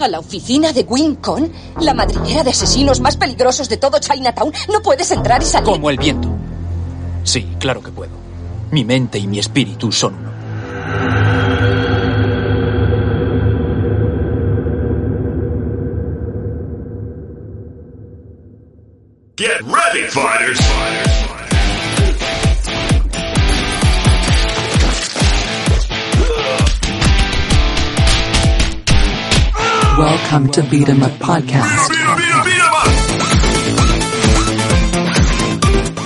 ¿A la oficina de Wincon? ¿La madriguera de asesinos más peligrosos de todo Chinatown? No puedes entrar y salir. Como el viento. Sí, claro que puedo. Mi mente y mi espíritu son Welcome to Beat 'em Up Podcast. Beat 'em, beat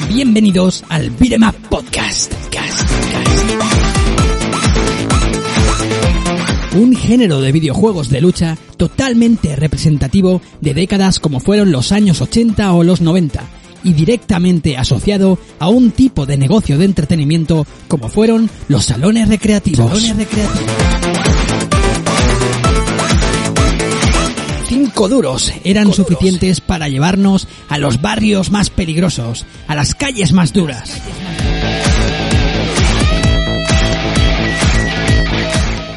'em! Bienvenidos al Up Podcast. Cast, cast. Un género de videojuegos de lucha totalmente representativo de décadas como fueron los años 80 o los 90 y directamente asociado a un tipo de negocio de entretenimiento como fueron los salones recreativos. Salones recreativos. Cinco duros eran suficientes para llevarnos a los barrios más peligrosos, a las calles más duras.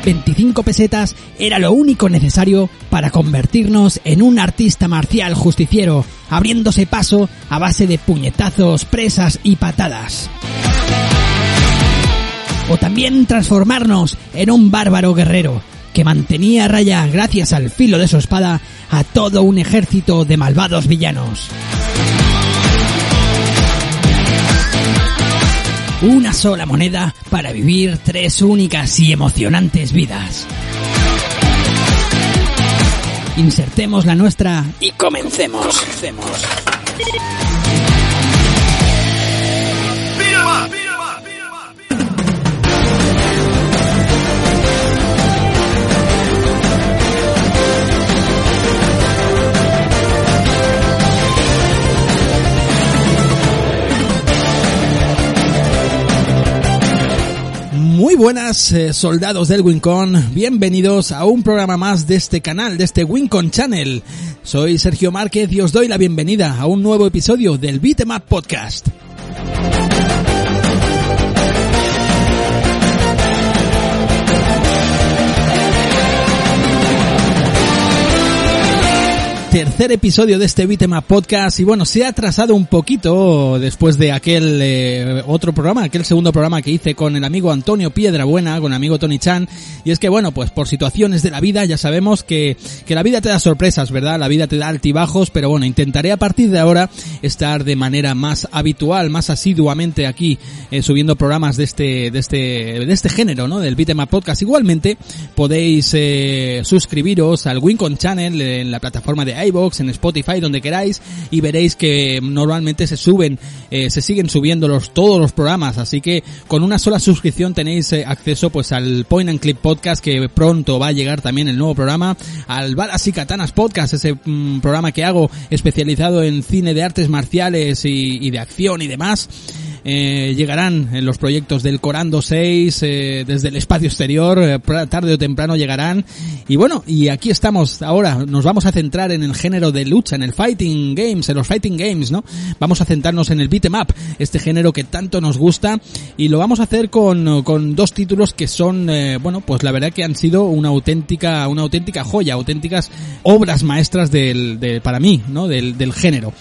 25 pesetas era lo único necesario para convertirnos en un artista marcial justiciero, abriéndose paso a base de puñetazos, presas y patadas. O también transformarnos en un bárbaro guerrero, que mantenía a raya, gracias al filo de su espada, a todo un ejército de malvados villanos. Una sola moneda para vivir tres únicas y emocionantes vidas. Insertemos la nuestra y comencemos. Comencemos. Muy buenas eh, soldados del Wincon, bienvenidos a un programa más de este canal, de este Wincon Channel. Soy Sergio Márquez y os doy la bienvenida a un nuevo episodio del Beat'em Up Podcast. Tercer episodio de este Bitema Podcast y bueno, se ha atrasado un poquito después de aquel eh, otro programa, aquel segundo programa que hice con el amigo Antonio Piedrabuena, con el amigo Tony Chan y es que bueno, pues por situaciones de la vida ya sabemos que, que la vida te da sorpresas, ¿verdad? La vida te da altibajos, pero bueno, intentaré a partir de ahora estar de manera más habitual, más asiduamente aquí eh, subiendo programas de este, de este, de este género, ¿no? Del Bitema Podcast. Igualmente podéis eh, suscribiros al Wincon Channel en la plataforma de iVoox, en Spotify, donde queráis, y veréis que normalmente se suben, eh, se siguen subiendo los, todos los programas, así que con una sola suscripción tenéis eh, acceso pues al Point and Clip Podcast, que pronto va a llegar también el nuevo programa, al Balas y Katanas Podcast, ese mm, programa que hago especializado en cine de artes marciales y, y de acción y demás. Eh, llegarán los proyectos del Corando 6 eh, desde el espacio exterior, eh, tarde o temprano llegarán. Y bueno, y aquí estamos ahora, nos vamos a centrar en el género de lucha, en el Fighting Games, en los Fighting Games, ¿no? Vamos a centrarnos en el beat'em up, este género que tanto nos gusta, y lo vamos a hacer con, con dos títulos que son, eh, bueno, pues la verdad que han sido una auténtica, una auténtica joya, auténticas obras maestras del, de, para mí, ¿no? Del, del género.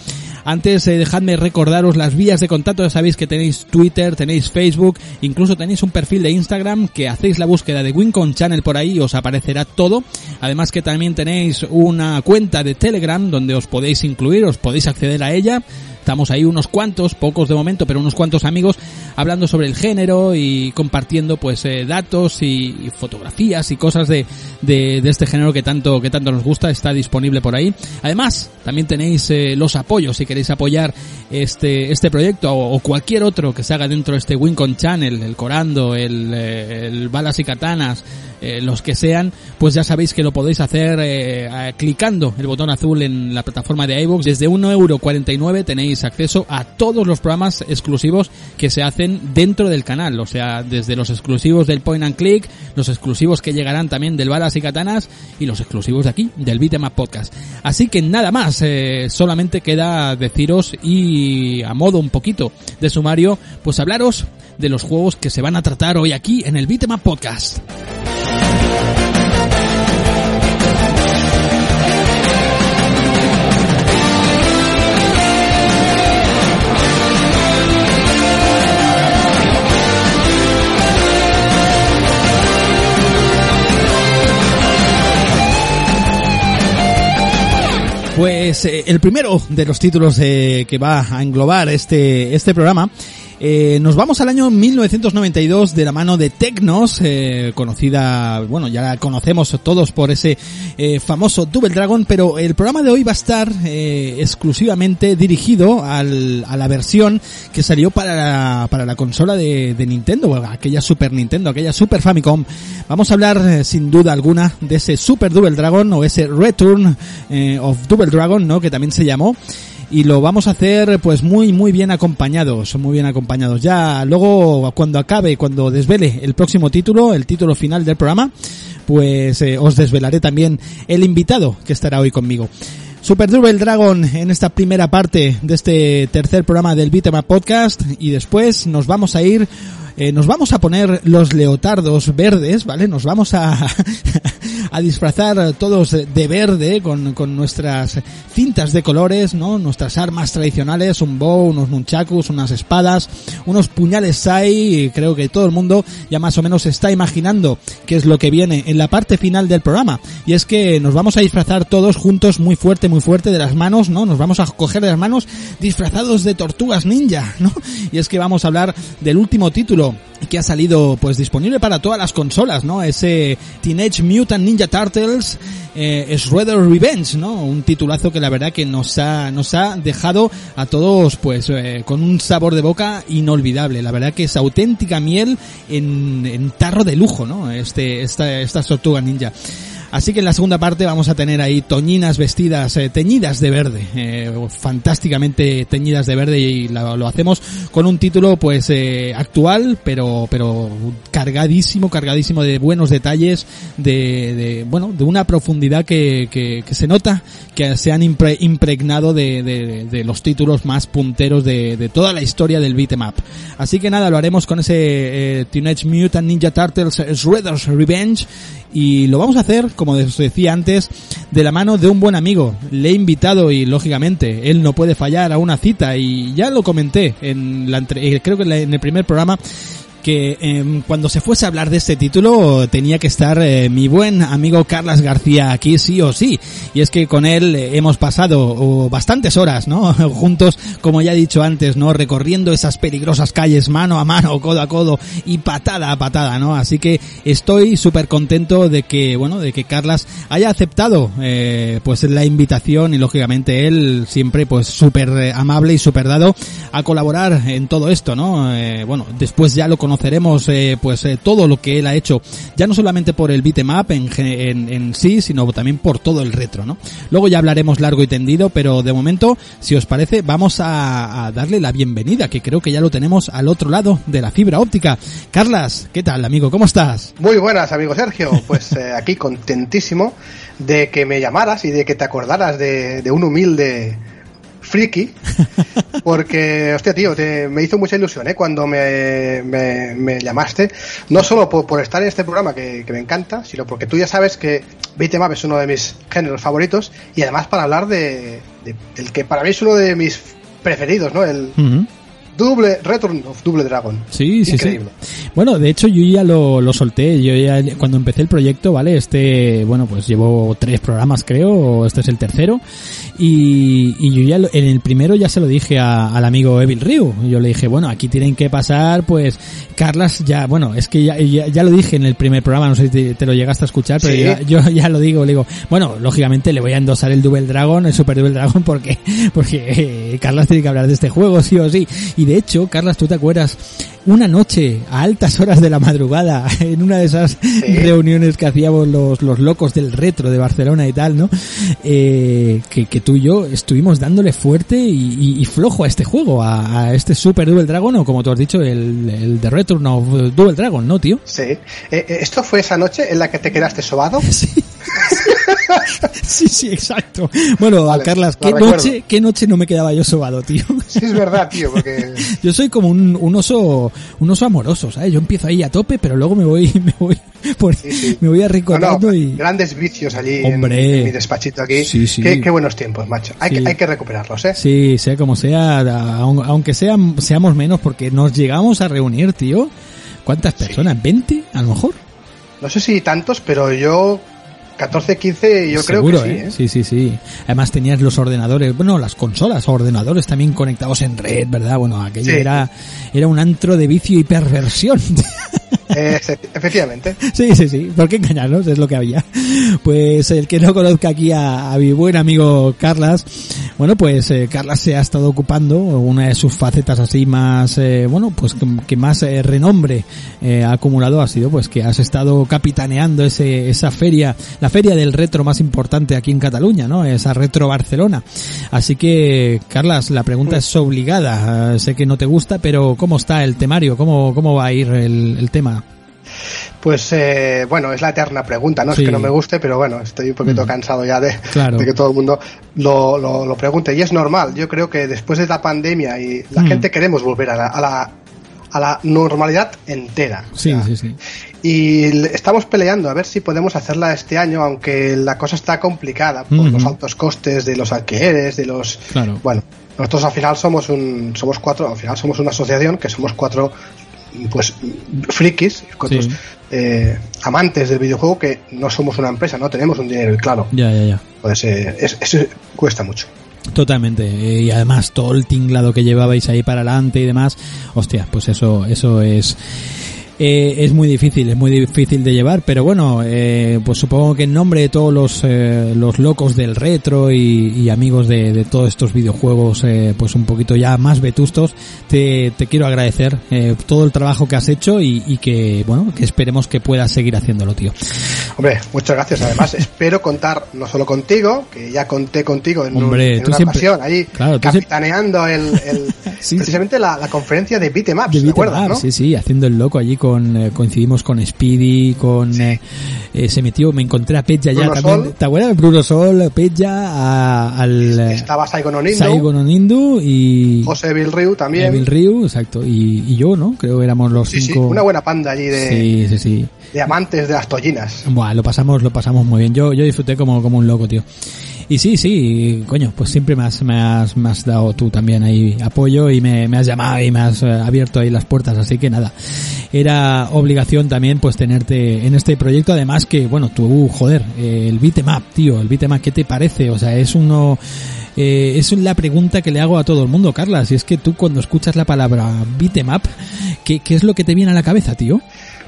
Antes, eh, dejadme recordaros las vías de contacto. Ya sabéis que tenéis Twitter, tenéis Facebook, incluso tenéis un perfil de Instagram que hacéis la búsqueda de Wincon Channel por ahí y os aparecerá todo. Además que también tenéis una cuenta de Telegram donde os podéis incluir, os podéis acceder a ella. Estamos ahí unos cuantos, pocos de momento, pero unos cuantos amigos hablando sobre el género y compartiendo pues eh, datos y, fotografías y cosas de, de, de este género que tanto que tanto nos gusta. Está disponible por ahí. Además, también tenéis eh, los apoyos si queréis apoyar este este proyecto o, o cualquier otro que se haga dentro de este Wincon Channel, el Corando, el, eh, el Balas y Katanas, eh, los que sean, pues ya sabéis que lo podéis hacer eh, clicando el botón azul en la plataforma de iVoox. Desde 1,49€ tenéis acceso a todos los programas exclusivos que se hacen dentro del canal. O sea, desde los exclusivos del Point and Click, los exclusivos que llegarán también del Balas y Katanas y los exclusivos de aquí, del Beat'em Up Podcast. Así que nada más, eh, solamente queda deciros y a modo un poquito de sumario, pues hablaros de los juegos que se van a tratar hoy aquí en el Beatmap Podcast. Pues eh, el primero de los títulos eh, que va a englobar este, este programa eh, nos vamos al año 1992 de la mano de Tecnos, eh, conocida, bueno, ya la conocemos todos por ese eh, famoso Double Dragon, pero el programa de hoy va a estar eh, exclusivamente dirigido al, a la versión que salió para la, para la consola de, de Nintendo, aquella Super Nintendo, aquella Super Famicom. Vamos a hablar eh, sin duda alguna de ese Super Double Dragon o ese Return eh, of Double Dragon, ¿no? Que también se llamó y lo vamos a hacer pues muy muy bien acompañados, muy bien acompañados. Ya luego cuando acabe, cuando desvele el próximo título, el título final del programa, pues eh, os desvelaré también el invitado que estará hoy conmigo. Super Double Dragon en esta primera parte de este tercer programa del Bitema Podcast y después nos vamos a ir eh, nos vamos a poner los leotardos verdes, ¿vale? Nos vamos a, a disfrazar todos de verde con, con nuestras cintas de colores, ¿no? Nuestras armas tradicionales, un bow, unos nunchakus, unas espadas, unos puñales sai, creo que todo el mundo ya más o menos está imaginando qué es lo que viene en la parte final del programa. Y es que nos vamos a disfrazar todos juntos muy fuerte, muy fuerte de las manos, ¿no? Nos vamos a coger de las manos disfrazados de tortugas ninja, ¿no? Y es que vamos a hablar del último título que ha salido pues disponible para todas las consolas, ¿no? Ese Teenage Mutant Ninja Turtles eh, Shredder Revenge, ¿no? Un titulazo que la verdad que nos ha nos ha dejado a todos pues eh, con un sabor de boca inolvidable. La verdad que es auténtica miel en, en tarro de lujo, ¿no? Este esta esta tortuga ninja. Así que en la segunda parte vamos a tener ahí toñinas vestidas, eh, teñidas de verde, eh, fantásticamente teñidas de verde y lo hacemos con un título pues eh, actual, pero pero cargadísimo, cargadísimo de buenos detalles, de, de bueno, de una profundidad que, que, que se nota que se han impre- impregnado de, de- de los títulos más punteros de, toda la historia del beat'em up. Así que nada, lo haremos con ese eh, Teenage Mutant Ninja Turtles Shredder's Revenge y lo vamos a hacer, como os decía antes, de la mano de un buen amigo. Le he invitado y lógicamente él no puede fallar a una cita y ya lo comenté en la eh, creo que en el primer programa que em, cuando se fuese a hablar de este título tenía que estar eh, mi buen amigo Carlas García aquí sí o sí. Y es que con él eh, hemos pasado oh, bastantes horas, ¿no? Juntos, como ya he dicho antes, ¿no? Recorriendo esas peligrosas calles mano a mano, codo a codo y patada a patada, ¿no? Así que estoy súper contento de que, bueno, de que Carlas haya aceptado eh, pues la invitación y lógicamente él siempre pues súper eh, amable y súper dado a colaborar en todo esto, ¿no? Eh, bueno, después ya lo conoceremos eh, pues eh, todo lo que él ha hecho, ya no solamente por el beat'em up en, en, en sí, sino también por todo el retro, ¿no? Luego ya hablaremos largo y tendido, pero de momento, si os parece, vamos a, darle la bienvenida, que creo que ya lo tenemos al otro lado de la fibra óptica. Carlas, ¿qué tal, amigo? ¿Cómo estás? Muy buenas, amigo Sergio. Pues eh, aquí contentísimo de que me llamaras y de que te acordaras de un humilde friki. Porque, hostia, tío, te- me hizo mucha ilusión ¿eh? cuando me, me- me llamaste. No solo por, por estar en este programa que, que me encanta, sino porque tú ya sabes que Beat'em es uno de mis géneros favoritos y además para hablar de, de- del que para mí es uno de mis preferidos, ¿no? El. Double Return of Double Dragon. Sí, sí, Increíble. sí. Bueno, de hecho yo ya lo, lo solté. Yo ya cuando empecé el proyecto, ¿vale? Este, bueno, pues llevo tres programas creo, este es el tercero. Y, y yo ya lo- en el primero ya se lo dije a- al amigo Evil Ryu. Yo le dije, bueno, aquí tienen que pasar, pues, Carlas ya, bueno, es que ya, ya, ya lo dije en el primer programa, no sé si te, te lo llegaste a escuchar, pero Sí. ya- yo ya lo digo, le digo, bueno, lógicamente le voy a endosar el Double Dragon, el Super Double Dragon, porque, porque eh, Carlas tiene que hablar de este juego, sí o sí. Y de hecho, Carlas, ¿tú te acuerdas? Una noche, a altas horas de la madrugada, en una de esas reuniones que hacíamos los, los locos del retro de Barcelona y tal, ¿no? Eh, que, que tú y yo estuvimos dándole fuerte y, y- y flojo a este juego, a, a este Super Double Dragon, o como tú has dicho, el, el The Return of Double Dragon, ¿no, tío? Sí. Eh, eh, ¿Esto fue esa noche en la que te quedaste sobado? Sí. sí, sí, exacto. Bueno, Vale, Carlas, ¿qué recuerdo. noche, ¿qué noche no me quedaba yo sobado, tío? Sí, es verdad, tío, porque... Yo soy como un, un oso, un oso amoroso, ¿sabes? Yo empiezo ahí a tope, pero luego me voy, me voy, por- Sí, sí. me voy No, no, y... grandes vicios allí Hombre. en, mi despachito aquí. Sí, sí. Qué, qué buenos tiempos, macho. Hay, que, hay que recuperarlos, ¿eh? Sí, sea como sea, aun- aunque sean, seamos menos, porque nos llegamos a reunir, tío. ¿Cuántas personas? ¿20? A lo mejor. No sé si tantos, pero yo 14, 15, yo Seguro, creo que sí. ¿eh? ¿eh? Sí, sí, sí. Además tenías los ordenadores, bueno, las consolas, ordenadores también conectados en red, ¿verdad? Bueno, aquello Sí. era, era un antro de vicio y perversión. Eh, efectivamente. Sí, sí, sí, ¿por qué engañarnos? Es lo que había. Pues el que no conozca aquí a, mi buen amigo Carlas, bueno, pues eh, Carlas se ha estado ocupando, una de sus facetas así más, eh, bueno, pues que, más eh, renombre ha acumulado ha sido pues que has estado capitaneando ese, esa feria, la feria del retro más importante aquí en Cataluña, ¿no? Esa Retro Barcelona. Así que, Carlas, la pregunta es obligada. Sé que no te gusta, pero ¿cómo está el temario? ¿Cómo, cómo va a ir el tema? Pues eh, bueno, es la eterna pregunta, no Sí. es que no me guste, pero bueno, estoy un poquito Mm. cansado ya de, Claro. de que todo el mundo lo, lo, lo pregunte. Y es normal, yo creo que después de la pandemia y la Mm. gente queremos volver a la, a la, a la normalidad entera. O Sí, sea, sí, sí. Y estamos peleando a ver si podemos hacerla este año, aunque la cosa está complicada por los altos costes de los alquileres, de los... Claro. Bueno, nosotros al final somos un, somos cuatro, al final somos una asociación que somos cuatro, pues, frikis, Sí. eh, amantes del videojuego que no somos una empresa, no tenemos un dinero claro, Ya, ya, ya. pues eh, es- eso cuesta mucho. Totalmente. Eh, Y además todo el tinglado que llevabais ahí para adelante y demás, hostia, pues eso, eso es, eh, es muy difícil, es muy difícil de llevar, pero bueno, eh, pues supongo que en nombre de todos los, eh, los locos del retro y, y amigos de, de todos estos videojuegos, eh, pues un poquito ya más vetustos, te, te quiero agradecer eh, todo el trabajo que has hecho y, y que, bueno, que esperemos que puedas seguir haciéndolo, tío. Hombre, muchas gracias. Además, espero contar no solo contigo, que ya conté contigo en, un- Hombre, en tú una siempre- ocasión, ahí Claro, tú siempre- capitaneando el, el- Sí, precisamente La, la conferencia de Beatemaps, De ¿te beat 'em acuerdas, up, no? Sí, sí, haciendo el loco allí con, eh, coincidimos con Speedy, con, eh, eh, se metió, me encontré a Peja ya también. Sol. ¿Te acuerdas de Bruno Sol, Peja, a- al, Estaba Saigon Onindo, Saigon Onindu y José Bill Ryu también. Evil Ryu, exacto, y, y yo, ¿no? Creo que éramos los sí, sí, cinco. una buena panda allí de, Sí, sí, sí. de amantes de las tollinas. Buah, lo pasamos, lo pasamos muy bien. Yo, yo disfruté como, como un loco, tío. Y sí, sí, coño, pues siempre me has, me has, me has dado tú también ahí apoyo y me, me has llamado y me has eh, abierto ahí las puertas, así que nada. Era obligación también pues tenerte en este proyecto, además que, bueno, tú, joder, eh, el beatmap, tío, el beatmap, ¿qué te parece? O sea, es uno, eh, es la pregunta que le hago a todo el mundo, Carla, si es que tú cuando escuchas la palabra beatmap, ¿qué, ¿qué es lo que te viene a la cabeza, tío?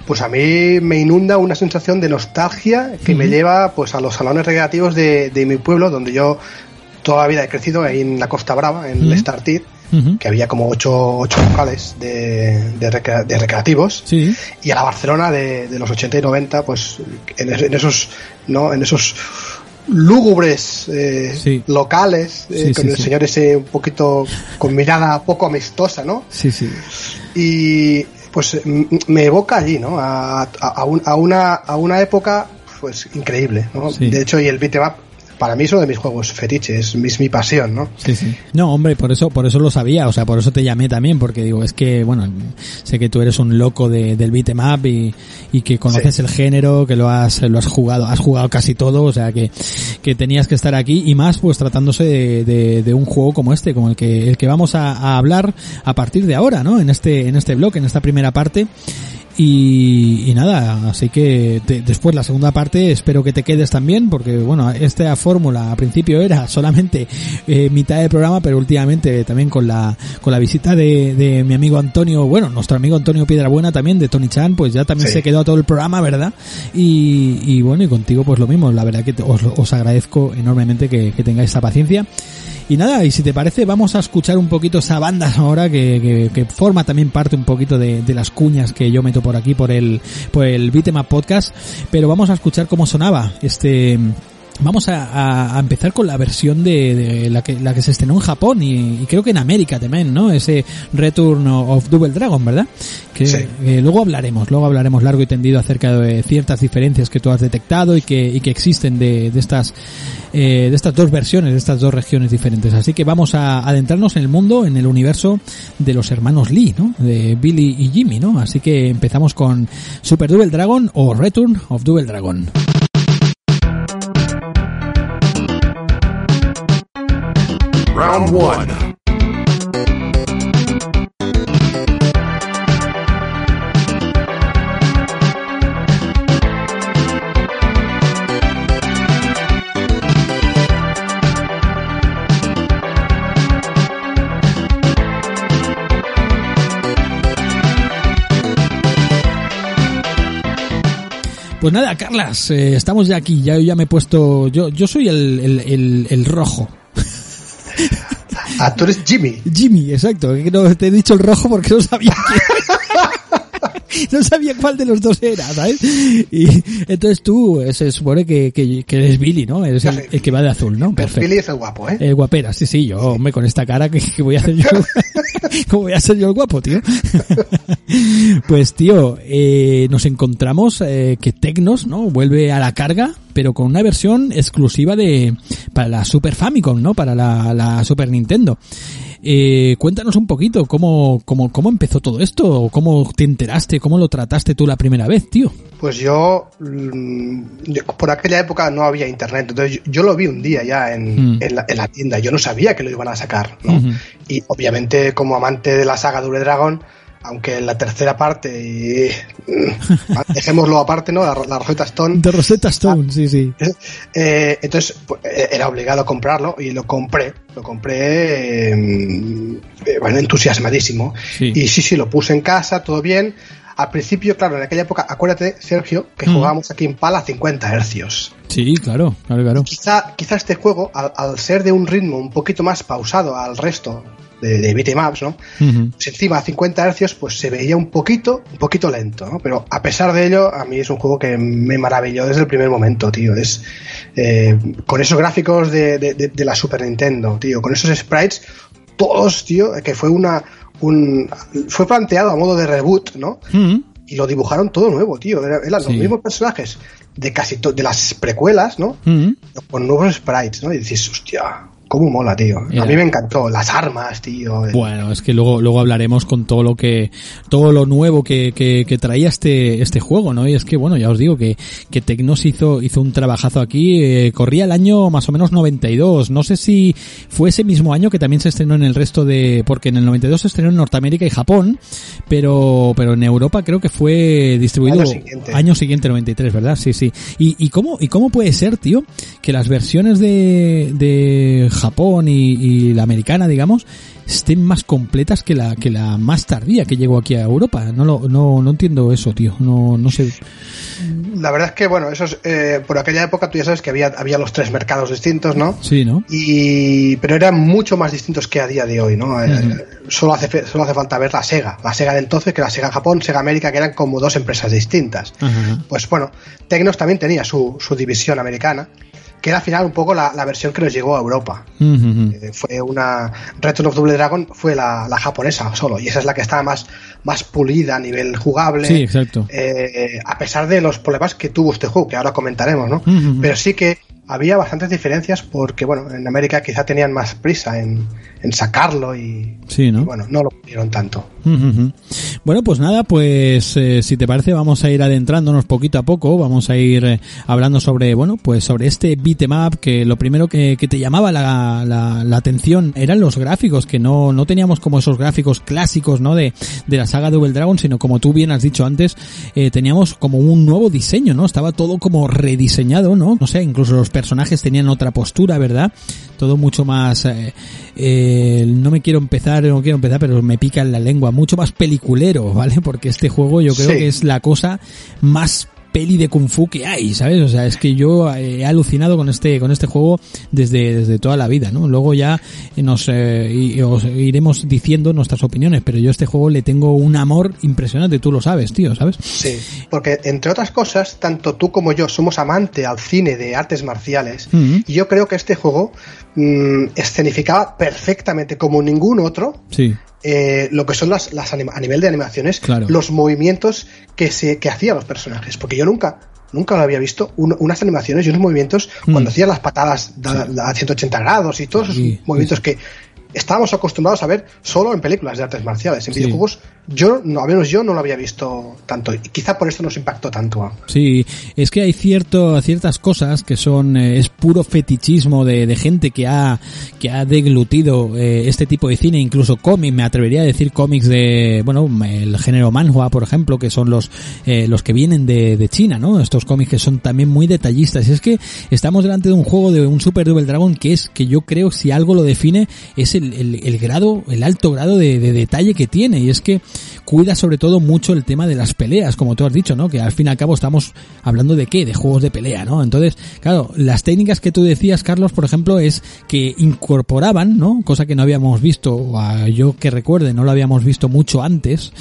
Pues a mí me inunda una sensación de nostalgia que me lleva pues a los salones recreativos de, de mi pueblo, donde yo toda la vida he crecido, ahí en la Costa Brava, en el Startit, que había como ocho, ocho locales de, de, de recreativos. Sí, y a la Barcelona de, de los 80 y 90, pues en, en esos, ¿no? En esos lúgubres eh, Sí. locales, eh, Sí, con sí, el señor ese un poquito con mirada poco amistosa, ¿no? sí, sí. Y pues m- me evoca allí, ¿no? A, a- a un- a una, a una época pues increíble, ¿no? Sí. De hecho, y el beat'em up para mí es uno de mis juegos fetiches, es mi, pasión, ¿no? Sí, sí. No, hombre, por eso, por eso lo sabía, o sea, por eso te llamé también, porque digo, es que, bueno, sé que tú eres un loco de, del beat'em up y, y que conoces Sí. el género, que lo has, lo has jugado, has jugado casi todo, o sea, que, que tenías que estar aquí y más, pues tratándose de, de, de un juego como este, como el que, el que vamos a, a hablar a partir de ahora, ¿no? En este, en este blog, en esta primera parte. Y, y nada, así que te- después la segunda parte espero que te quedes también, porque bueno, esta fórmula al principio era solamente eh, mitad del programa, pero últimamente también con la con la visita de, de mi amigo Antonio, bueno, nuestro amigo Antonio Piedrabuena también, de Tony Chan, pues ya también Sí. se quedó todo el programa, ¿verdad? Y, y bueno, y contigo pues lo mismo, la verdad que te- os, os agradezco enormemente que, que tengáis esta paciencia. Y nada, y si te parece, vamos a escuchar un poquito esa banda ahora que, que, que forma también parte un poquito de, de las cuñas que yo meto por aquí por el, por el Beat'em Up Podcast, pero vamos a escuchar cómo sonaba este, Vamos a, a- empezar con la versión de, de la, que, la que se estrenó en Japón y, y creo que en América también, ¿no? Ese Return of Double Dragon, ¿verdad? Que Sí. eh, luego hablaremos, luego hablaremos largo y tendido acerca de ciertas diferencias que tú has detectado y que, y que existen de, de estas eh, de estas dos versiones, de estas dos regiones diferentes. Así que vamos a adentrarnos en el mundo, en el universo de los hermanos Lee, ¿no? De Billy y Jimmy, ¿no? Así que empezamos con Super Double Dragon o Return of Double Dragon. Round one. Pues nada, Carlas, eh, estamos ya aquí, ya, ya me he puesto, yo, yo soy el, el rojo, Ah, tú eres Jimmy. Jimmy, exacto, no, te he dicho el rojo porque no sabía que... no sabía cuál de los dos era, ¿sabes? Y entonces tú, eh, se supone que, que, que eres Billy, ¿no? Eres el, el que va de azul, ¿no? Pero Billy es el guapo, ¿eh? El guapera, sí, sí, yo, hombre, con esta cara que, que voy a hacer yo. ¿Cómo voy a ser yo el guapo, tío? pues, tío, eh, nos encontramos eh, que Tecnos, ¿no? Vuelve a la carga, pero con una versión exclusiva de para la Super Famicom, ¿no? Para la, la Super Nintendo. Eh, cuéntanos un poquito cómo, cómo, cómo empezó todo esto, cómo te enteraste, cómo lo trataste tú la primera vez, tío. Pues yo, mm, yo- por aquella época no había internet, entonces yo, yo lo vi un día ya en, Mm. en, la, en la tienda, yo no sabía que lo iban a sacar, ¿no? Y obviamente como amante de la saga Double Dragon, aunque en la tercera parte, y, mm, dejémoslo aparte, ¿no? La, la Rosetta Stone, De Rosetta Stone, sí, sí. eh, entonces pues, eh, era obligado a comprarlo y lo compré, lo compré, eh, eh, bueno, entusiasmadísimo. Sí. Y sí, sí, lo puse en casa, todo bien. Al principio, claro, en aquella época, acuérdate, Sergio, que Mm. jugábamos aquí en pala a 50 hercios. Sí, claro, claro, claro. Quizá, quizá este juego, al, al ser de un ritmo un poquito más pausado al resto de, de beatemaps, ¿no? Ujú. Pues encima a 50 hercios, pues se veía un poquito, un poquito lento, ¿no? Pero a pesar de ello, a mí es un juego que me maravilló desde el primer momento, tío. Es eh, con esos gráficos de, de- la Super Nintendo, tío, con esos sprites, todos, tío, que fue una un fue planteado a modo de reboot, ¿no? Y lo dibujaron todo nuevo, tío. Era- Eran Sí. los mismos personajes de casi de las precuelas, ¿no? Con nuevos sprites, ¿no? Y dices, hostia, cómo mola, tío. A mí me encantó. Las armas, tío. Bueno, es que luego, luego hablaremos con todo lo que, todo lo nuevo que, que, que traía este, este juego, ¿no? Y es que, bueno, ya os digo que, que Tecnos hizo, hizo un trabajazo aquí, eh, corría el año más o menos 92, no sé si fue ese mismo año que también se estrenó en el resto de, porque en el 92 se estrenó en Norteamérica y Japón, pero, pero en Europa creo que fue distribuido Año siguiente. año siguiente 93, ¿verdad? Sí, sí. ¿Y, y cómo, y cómo puede ser, tío, que las versiones de, de Japón y, y la americana, digamos, estén más completas que la, que la más tardía que llegó aquí a Europa? No lo, no, no entiendo eso, tío. No, no sé. La verdad es que, bueno, eso es, eh, por aquella época tú ya sabes que había, había los tres mercados distintos, ¿no? Sí, ¿no? Y, pero eran mucho más distintos que a día de hoy, ¿no? Eh, solo, hace, solo hace falta ver la Sega. La Sega de entonces, que la Sega Japón, Sega América, que eran como dos empresas distintas. Pues bueno, Tecnos también tenía su, su división americana, que era al final un poco la, la versión que nos llegó a Europa. Eh, fue una Return of Double Dragon fue la, la japonesa solo y esa es la que estaba más más pulida a nivel jugable Sí, exacto. eh, a pesar de los problemas que tuvo este juego que ahora comentaremos no pero sí que había bastantes diferencias porque bueno en América quizá tenían más prisa en, en sacarlo y, Sí, ¿no? y, bueno no lo pudieron tanto. Bueno, pues nada, pues eh, si te parece vamos a ir adentrándonos poquito a poco, vamos a ir eh, hablando sobre, bueno, pues sobre este beatmap que lo primero que, que te llamaba la, la, la atención eran los gráficos, que no, no teníamos como esos gráficos clásicos, ¿no? De, de la saga Double Dragon, sino como tú bien has dicho antes, eh, teníamos como un nuevo diseño, ¿no? Estaba todo como rediseñado, ¿no? No sé, incluso los personajes tenían otra postura, ¿verdad? Todo mucho más, eh, eh, no me quiero empezar, no quiero empezar, pero me pica en la lengua, mucho más peliculero, ¿vale? Porque este juego yo creo Sí. que es la cosa más peli de kung fu que hay, ¿sabes? O sea, es que yo eh, he alucinado con este con este juego desde, desde toda la vida, ¿no? Luego ya nos eh, y- os iremos diciendo nuestras opiniones, pero yo a este juego le tengo un amor impresionante, tú lo sabes, tío, ¿sabes? sí porque entre otras cosas tanto tú como yo somos amante al cine de artes marciales y yo creo que este juego mm, escenificaba perfectamente como ningún otro Sí. eh, lo que son las, a nivel de animaciones, Claro. los movimientos que se que hacían los personajes, porque yo nunca nunca lo había visto un- unas animaciones y unos movimientos Mm. cuando hacían las patadas da- da- a 180 grados y todos esos Sí, movimientos que estábamos acostumbrados a ver solo en películas de artes marciales, en Sí. videojuegos yo no, al menos yo no lo había visto tanto y quizá por esto nos impactó tanto. Sí, es que hay cierto, ciertas cosas que son, eh, es puro fetichismo de, de gente que ha, que ha deglutido eh, este tipo de cine, incluso cómics, me atrevería a decir cómics de, bueno, el género manhua, por ejemplo, que son los, eh, los que vienen de, de China, ¿no? Estos cómics que son también muy detallistas. Y es que estamos delante de un juego de un Super Double Dragon que es, que yo creo, si algo lo define, es el, el, el grado, el alto grado de, de detalle que tiene. Y es que cuida sobre todo mucho el tema de las peleas, como tú has dicho, ¿no? Que al fin y al cabo estamos hablando de qué? De juegos de pelea, ¿no? Entonces, claro, las técnicas que tú decías, Carlos, por ejemplo, es que incorporaban, ¿no? Cosa que no habíamos visto, o yo que recuerde, no lo habíamos visto mucho antes,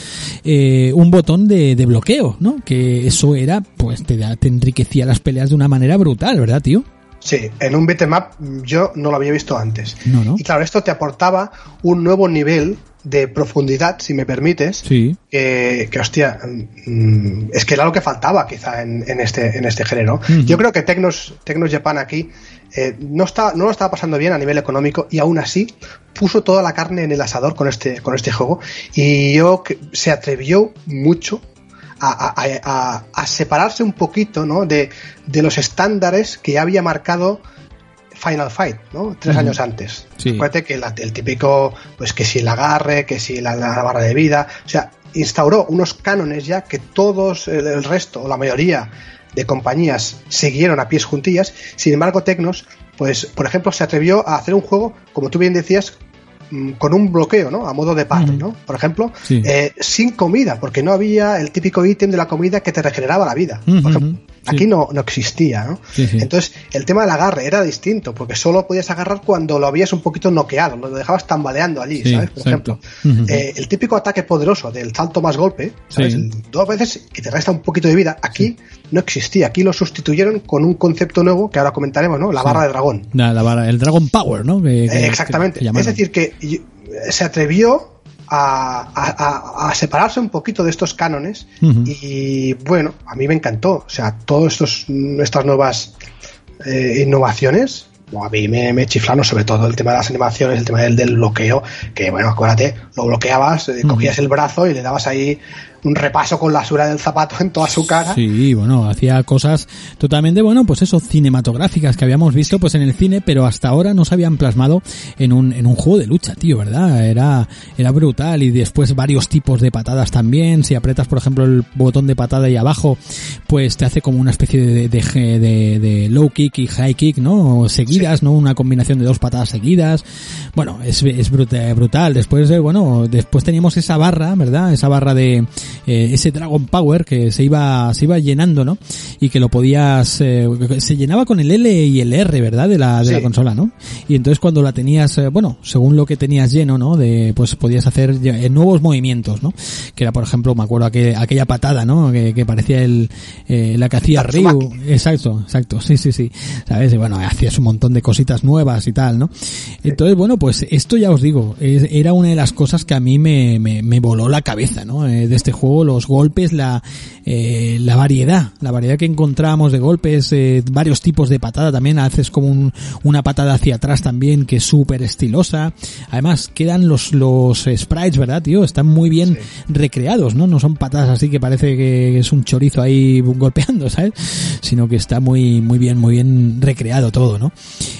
eh, un botón de, de bloqueo, ¿no? Que eso era, pues te, te enriquecía las peleas de una manera brutal, ¿verdad, tío? Sí, en un beatmap yo no lo había visto antes. No, no. Y claro, esto te aportaba un nuevo nivel de profundidad, si me permites, Sí. que, que, hostia, mm, es que era lo que faltaba quizá en, en este, en este género. Yo creo que Tecnos, Tecnos Japan aquí eh, no, está, no lo estaba pasando bien a nivel económico y aún así puso toda la carne en el asador con este, con este juego y yo que- se atrevió mucho a, a- a- a- a separarse un poquito ¿no? de, de los estándares que ya había marcado Final Fight, ¿no? Tres años antes. Sí. Acuérdate que la- el típico, pues que si el agarre, que si la, la barra de vida, o sea, instauró unos cánones ya que todos, el, el resto, o la mayoría de compañías siguieron a pies juntillas. Sin embargo, Tecnos, pues, por ejemplo, se atrevió a hacer un juego, como tú bien decías, con un bloqueo, ¿no? A modo de Ujú. ¿no? Por ejemplo, Sí. eh, sin comida, porque no había el típico ítem de la comida que te regeneraba la vida. Por ejemplo, Sí. aquí no, no existía, ¿no? Sí, sí. Entonces, el tema del agarre era distinto, porque solo podías agarrar cuando lo habías un poquito noqueado, lo dejabas tambaleando allí, ¿sabes? Por exacto. ejemplo, eh, el típico ataque poderoso del salto más golpe, ¿sabes? Dos veces y te resta un poquito de vida, aquí no existía, aquí lo sustituyeron con un concepto nuevo que ahora comentaremos, ¿no? La barra de dragón. La, la vara- el Dragon Power, ¿no? Que- que- Eh, Exactamente. que- que es decir, que y- se atrevió a, a- a- a separarse un poquito de estos cánones y bueno, a mí me encantó. O sea, todas estos, estas nuevas eh, innovaciones, bueno, a mí me, me chiflaron sobre todo el tema de las animaciones, el tema del, del bloqueo, que bueno, acuérdate, lo bloqueabas, eh, cogías el brazo y le dabas ahí un repaso con la suela del zapato en toda su cara. Sí, bueno, hacía cosas totalmente, bueno, pues eso, cinematográficas que habíamos visto pues en el cine, pero hasta ahora no se habían plasmado en un, en un juego de lucha, tío, ¿verdad? Era, era brutal y después varios tipos de patadas también. Si apretas, por ejemplo, el botón de patada ahí abajo, pues te hace como una especie de, de, de- de low kick y high kick, ¿no? Seguidas, ¿no? Una combinación de dos patadas seguidas. Bueno, es, es bruta- brutal. Después, bueno, después teníamos esa barra, ¿verdad? Esa barra de, eh, ese Dragon Power que se iba, se iba llenando, ¿no? Y que lo podías, eh, se llenaba con el L y el R, ¿verdad? De la, de la consola, ¿no? Y entonces cuando la tenías, eh, bueno, según lo que tenías lleno, ¿no? De, pues podías hacer eh, nuevos movimientos, ¿no? Que era, por ejemplo, me acuerdo aquel- aquella patada, ¿no? Que, que parecía el, eh, la que hacía Ryu. Exacto, exacto, sí, sí, sí. ¿Sabes? Y bueno, hacías un montón de cositas nuevas y tal, ¿no? Entonces, bueno, pues esto ya os digo, es- era una de las cosas que a mí me, me, me voló la cabeza, ¿no? De este juego, los golpes, la, eh, la variedad, la variedad que encontramos de golpes, eh, varios tipos de patada también, haces como un- una patada hacia atrás también que es súper estilosa. Además, quedan los, los sprites, ¿verdad, tío? Están muy bien recreados, ¿no? No son patadas así que parece que es un chorizo ahí golpeando, ¿sabes? Sino que está muy, muy bien, muy bien recreado todo, ¿no?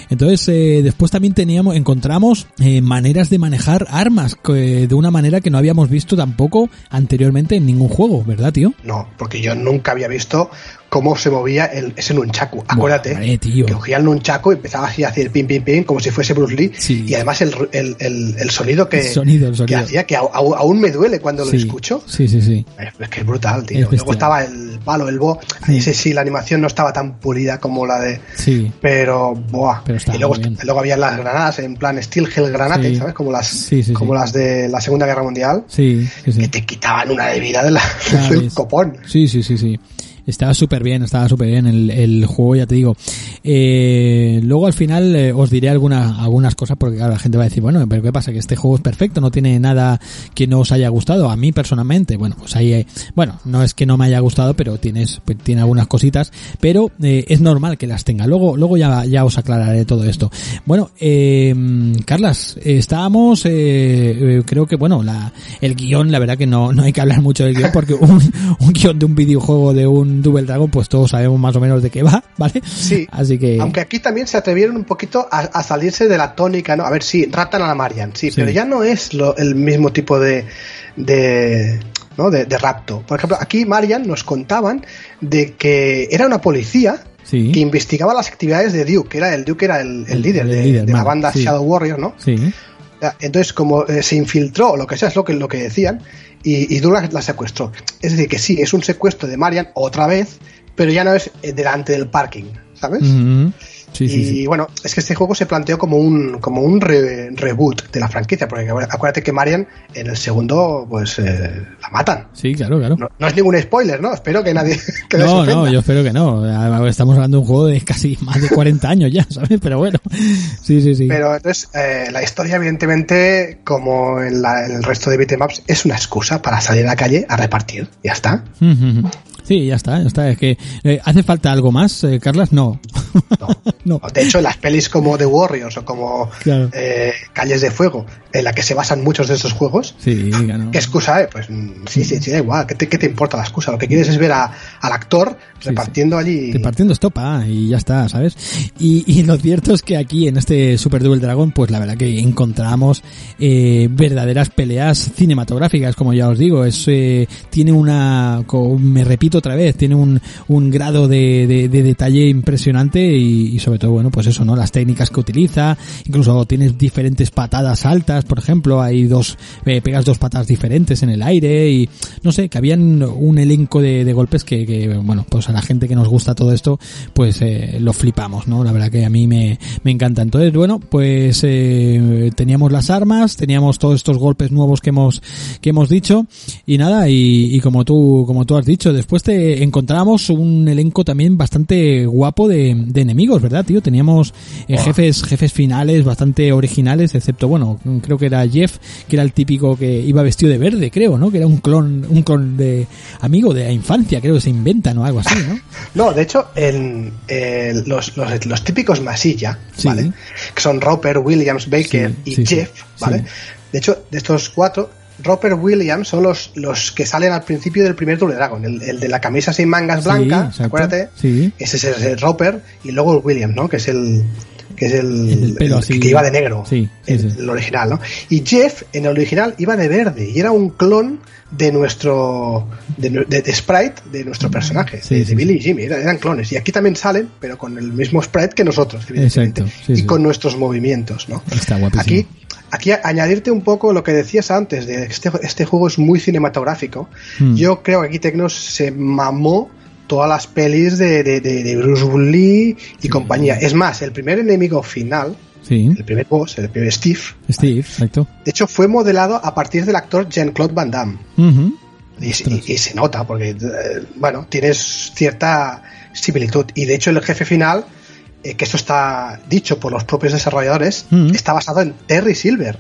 Entonces, eh, después también teníamos, encontramos eh, maneras de manejar armas que- de una manera que no habíamos visto tampoco anteriormente en ningún juego, ¿verdad, tío? No, porque yo nunca había visto cómo se movía el, ese nunchaku. Acuérdate Buah, eh, tío. que cogía el nunchaku y empezaba así a hacer pim pim pim como si fuese Bruce Lee. Sí. Y además el, el, el, sonido que, sonido, hacía, que aún me duele cuando lo Sí, escucho. Sí, sí, sí. Es, que es brutal, tío. Es. Luego estaba el palo, el bo. Sí. Ese sí, la animación no estaba tan pulida como la de. Sí. Pero, buah. Pero y luego, había las granadas en plan Steel Hell Granate, Sí. ¿sabes? Como las, Sí, sí, como sí. las de la Segunda Guerra Mundial, Sí, sí, sí. que te quitaban una de vida de la, del copón. Sí, sí, sí, sí. Estaba súper bien, estaba súper bien el, el juego, ya te digo. Eh, luego al final eh, os diré alguna, algunas cosas porque claro, la gente va a decir, bueno, pero ¿qué pasa? Que este juego es perfecto, no tiene nada que no os haya gustado. A mí personalmente, bueno, pues ahí, eh, bueno, no es que no me haya gustado, pero tienes, pues, tiene algunas cositas, pero eh, es normal que las tenga. Luego, luego ya, ya os aclararé todo esto. Bueno, Carlas, estábamos, creo que, bueno, la, el guion, la verdad que no, no hay que hablar mucho del guion porque un, un guion de un videojuego de un Double Dragon, pues todos sabemos más o menos de qué va, ¿vale? Sí. Así que, Aunque aquí también se atrevieron un poquito a, a salirse de la tónica, ¿no? A ver, sí, raptan a la Marian, sí, Sí. pero ya no es lo- el mismo tipo de, de, ¿no? de, de rapto. Por ejemplo, aquí Marian nos contaban de que era una policía sí, que investigaba las actividades de Duke, que era el Duke era el, el El- líder, el de, líder, de la banda sí. Shadow Warrior, ¿no? sí, Entonces, como eh, se infiltró, o lo que sea, es lo que, lo que decían, y, y Douglas la secuestró. Es decir, que sí, es un secuestro de Marian otra vez, pero ya no es eh, delante del parking, ¿sabes? Sí, y sí, sí. bueno, es que este juego se planteó como un, como un re- reboot de la franquicia, porque acu- acuérdate que Marian en el segundo, pues eh, la matan. Sí, claro, claro. No, no es ningún spoiler, ¿no? Espero que nadie que No, no, yo espero que no. Estamos hablando de un juego de casi más de 40 años ya, ¿sabes? Pero bueno. Sí, sí, sí. Pero entonces, eh, la historia, evidentemente, como en, la- en el resto de beatemaps, es una excusa para salir a la calle a repartir. Ya está. Sí, ya está, ya está. Es que, eh, ¿hace falta algo más, eh, Carlas? No. No. no. De hecho, las pelis como The Warriors o como Claro. eh, Calles de Fuego, en la que se basan muchos de estos juegos, Sí, claro. ¿qué excusa hay? Pues mm, sí, sí, sí, da igual. ¿Qué te, qué te importa la excusa? Lo que quieres es ver a- al actor repartiendo allí. Repartiendo estopa y ya está, ¿sabes? Y, y lo cierto es que aquí en este Super Duel Dragon, pues la verdad que encontramos eh, verdaderas peleas cinematográficas, como ya os digo. Es eh, tiene una, me repito otra vez, tiene un, un grado de, de- de detalle impresionante y, sobre todo, bueno, pues eso, ¿no? Las técnicas que utiliza, incluso tienes diferentes patadas altas, por ejemplo, hay dos, eh, pegas dos patadas diferentes en el aire y no sé, que habían un elenco de, de golpes que, que, bueno, pues a la gente que nos gusta todo esto, pues eh, lo flipamos, ¿no? La verdad que a mí me, me encanta. Entonces, bueno, pues eh, teníamos las armas, teníamos todos estos golpes nuevos que hemos, que hemos dicho y nada, y, y como tú, como tú has dicho, después te encontramos un elenco también bastante guapo de, de enemigos, ¿verdad, tío? Teníamos eh, jefes, jefes finales bastante originales, excepto, bueno, creo que era Jeff, que era el típico que iba vestido de verde, creo, ¿no? Que era un clon, un clon de amigo de la infancia, creo que se inventan o algo así, ¿no? No, de hecho, en, eh, los, los, los típicos masilla, Sí. ¿vale? Que son Roper, Williams, Baker Sí, y sí. Jeff, ¿vale? De hecho, de estos cuatro, Roper Williams son los, los que salen al principio del primer Double Dragon. El, el de la camisa sin mangas Sí, blanca, exacto. acuérdate. Sí. Ese es el Roper y luego el Williams, ¿no? Que es el que es el, pelo así. que iba de negro, Sí, sí, el, sí. original, ¿no? Y Jeff en el original iba de verde y era un clon de nuestro de, de- de sprite de nuestro personaje, Sí, de, sí, de Billy y Jimmy, era- eran clones y aquí también salen, pero con el mismo sprite que nosotros, evidentemente, Exacto, sí, y sí. con nuestros movimientos, ¿no? Está guapísimo. Aquí Aquí añadirte un poco lo que decías antes, de este, este juego es muy cinematográfico. Hmm. Yo creo que aquí Tecnos se mamó todas las pelis de, de, Bruce Lee y compañía. Es más, el primer enemigo final, Sí. el primer boss, el primer Steve, Steve, exacto. de hecho fue modelado a partir del actor Jean-Claude Van Damme. Y- y se nota, porque, eh, bueno, tienes cierta similitud. Y de hecho el jefe final, eh, que esto está dicho por los propios desarrolladores, Mm. está basado en Terry Silver,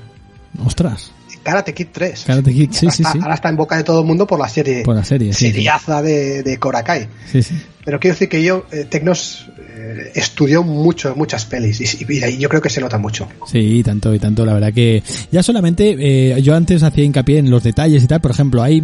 Ostras. Karate Kid 3. Karate Kid, sí, ahora, sí, está, sí. ahora está en boca de todo el mundo por la serie, Por la serie, sí, sí. seriaza de, de Cobra Kai. Sí, sí. Pero quiero decir que yo, eh, Tecnos, eh, estudió mucho, muchas pelis y, y ahí yo creo que se nota mucho. Sí, tanto y tanto, la verdad que ya solamente eh, yo antes hacía hincapié en los detalles y tal, por ejemplo, hay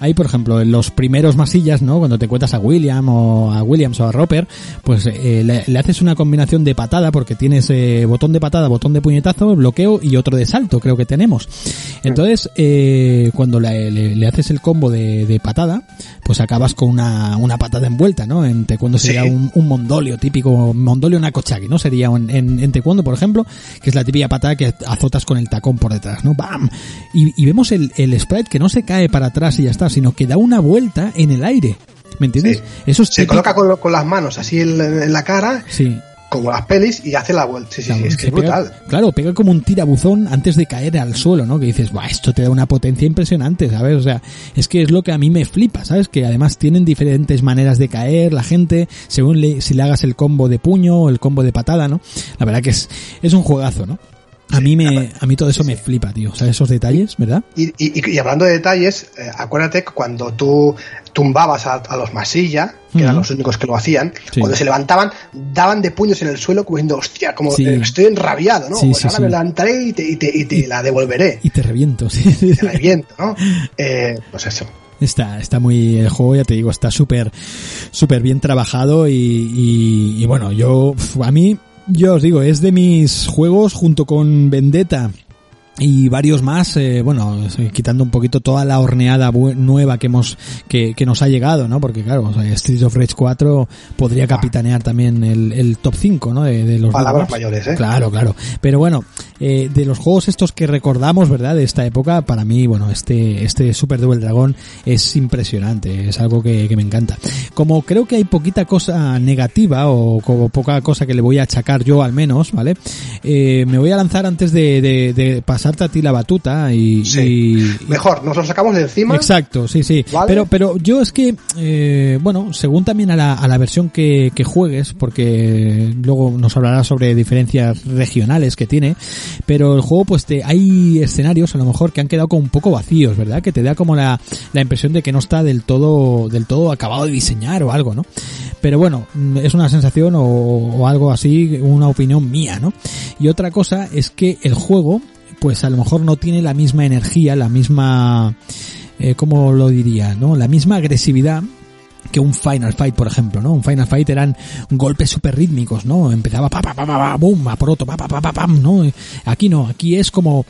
hay por ejemplo en los primeros masillas, ¿no? Cuando te cuentas a William o a Williams o a Roper, pues eh, le, le haces una combinación de patada porque tienes eh, botón de patada, botón de puñetazo, bloqueo y otro de salto, creo que tenemos. Entonces, eh, cuando le, le- le haces el combo de, de patada, pues acabas con una, una patada envuelta, ¿no? En taekwondo sería Sí. un, un mondolio típico, mondolio nakochaki, ¿no? Sería en, en, en taekwondo, por ejemplo, que es la típica patada que azotas con el tacón por detrás, ¿no? ¡Bam! Y, y vemos el, el sprite que no se cae para atrás y ya está, sino que da una vuelta en el aire. ¿Me entiendes? Sí. Eso es Se típico- coloca con, las manos así en, en la cara, Sí. como las pelis, y hace la vuelta. Sí, sí, sí, Claro, es que es pega- brutal. claro, pega como un tirabuzón antes de caer al suelo, ¿no? Que dices, Buah, esto te da una potencia impresionante, ¿sabes? O sea, es que es lo que a mí me flipa, ¿sabes? Que además tienen diferentes maneras de caer la gente, según le- si le hagas el combo de puño o el combo de patada, ¿no? La verdad que es, es un juegazo, ¿no? A mí me, a mí todo eso me flipa, tío. O sea, esos detalles, ¿verdad? Y, y- y hablando de detalles, eh, acuérdate que cuando tú tumbabas a, a los masilla, que eran los únicos que lo hacían, Sí. cuando se levantaban, daban de puños en el suelo como diciendo, hostia, como Sí. eh, estoy enrabiado, ¿no? Pues ahora me levantaré y te, y te- y te la devolveré. Y te reviento, sí. Te reviento, ¿no? Eh, pues eso. Está, está muy, el juego ya te digo, está súper, súper bien trabajado y, y, y bueno, yo, a mí, yo os digo, es de mis juegos junto con Vendetta y varios más, eh, bueno, quitando un poquito toda la horneada nueva que hemos, que, que nos ha llegado, ¿no? Porque claro, o sea, Streets of Rage 4 podría capitanear también el, el top 5, ¿no? De, de los Palabras beatmaps. mayores, ¿eh? Claro, claro. Pero bueno, eh, de los juegos estos que recordamos, ¿verdad? De esta época, para mí, bueno, este, este Super Double Dragon es impresionante, es algo que, que me encanta. Como creo que hay poquita cosa negativa o como poca cosa que le voy a achacar yo al menos, ¿vale? Eh, me voy a lanzar antes de, de, de pasarte a ti la batuta y, Sí. y- Mejor, nos lo sacamos de encima. Exacto, sí, sí. ¿Vale? Pero, pero yo es que, eh, bueno, según también a la, a la versión que, que juegues, porque luego nos hablará sobre diferencias regionales que tiene, pero el juego, pues te, hay escenarios a lo mejor que han quedado como un poco vacíos, ¿verdad? Que te da como la, la impresión de que no está del todo, del todo acabado de diseñar o algo, ¿no? Pero bueno, mm, es una sensación o, o algo así, una opinión mía, ¿no? Y otra cosa es que el juego, pues a lo mejor no tiene la misma energía, la misma, eh, ¿cómo lo diría? ¿No? La misma agresividad que un Final Fight, por ejemplo, ¿no? Un Final Fight eran golpes súper rítmicos, ¿no? Empezaba pa pa pa pa pa, boom, a por otro, pa pa pa pa pam, ¿no? Aquí no, aquí es como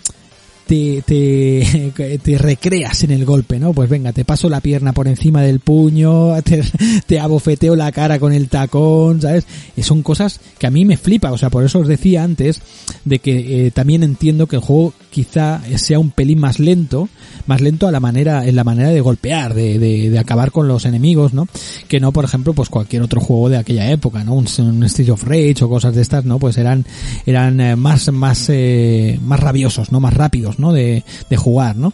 te, te, recreas en el golpe, ¿no? Pues venga, te paso la pierna por encima del puño, te, te abofeteo la cara con el tacón, ¿sabes? Y son cosas que a mí me flipa, o sea, por eso os decía antes de que eh, también entiendo que el juego quizá sea un pelín más lento, más lento a la manera, en la manera de golpear, de, de, de acabar con los enemigos, ¿no? Que no, por ejemplo, pues cualquier otro juego de aquella época, ¿no? Un, un Street of Rage o cosas de estas, ¿no? Pues eran, eran eh, más, más, eh, más rabiosos, ¿no? Más rápidos, ¿no? De, de jugar, ¿no?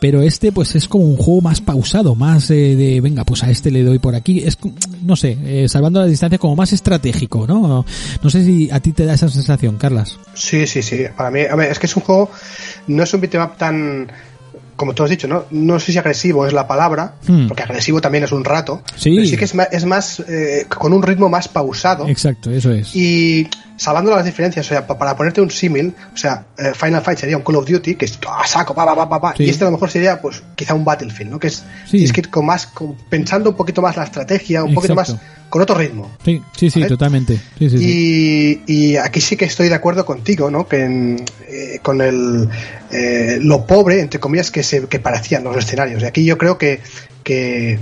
Pero este pues es como un juego más pausado, más eh, de venga, pues a este le doy por aquí, es no sé, eh, salvando la distancia como más estratégico, ¿no? No sé si a ti te da esa sensación, Carlas. Sí, sí, sí. Para mí, a ver, es que es un juego, no es un beatmap tan, como tú has dicho, ¿no? No sé si agresivo es la palabra, Hmm. porque agresivo también es un rato. Sí. Pero sí que es más, es más eh, con un ritmo más pausado. Exacto, eso es. Y salvando las diferencias, o sea, pa- para ponerte un símil, o sea, eh, Final Fight sería un Call of Duty, que es a saco, pa, pa, pa, pa, Sí. y este a lo mejor sería, pues, quizá un Battlefield, ¿no? Que es, Sí. es que con más, con- pensando un poquito más la estrategia, un poquito más, con otro ritmo. Sí, sí, sí, ¿Vale? totalmente. Sí, sí, sí. Y, y aquí sí que estoy de acuerdo contigo, ¿no? Que en- eh, con el eh, lo pobre, entre comillas, que se que parecían los escenarios. Y aquí yo creo que, que,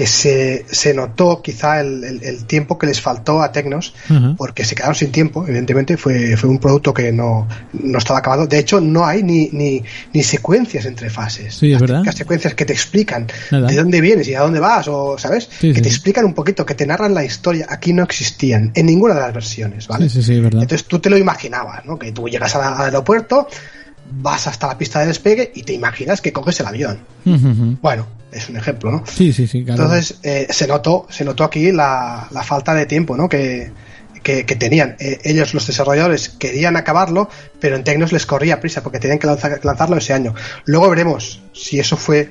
que se, se notó quizá el, el- el tiempo que les faltó a Tecnos, porque se quedaron sin tiempo, evidentemente, fue, fue un producto que no, no estaba acabado. De hecho, no hay ni, ni, ni secuencias entre fases. Sí, es Las verdad. típicas secuencias que te explican Nada. de dónde vienes y a dónde vas, o, ¿sabes? Sí, que sí, te explican un poquito, que te narran la historia. Aquí no existían, en ninguna de las versiones, ¿vale? Sí, sí, verdad. Entonces tú te lo imaginabas, ¿no? Que tú llegas al aeropuerto, vas hasta la pista de despegue y te imaginas que coges el avión. Bueno, es un ejemplo, ¿no? Sí, sí, sí, claro. Entonces eh, se notó, se notó aquí la, la falta de tiempo, ¿no? Que, que, que tenían. Eh, ellos, los desarrolladores, querían acabarlo, pero en Tecnos les corría prisa porque tenían que lanzar- lanzarlo ese año. Luego veremos si eso fue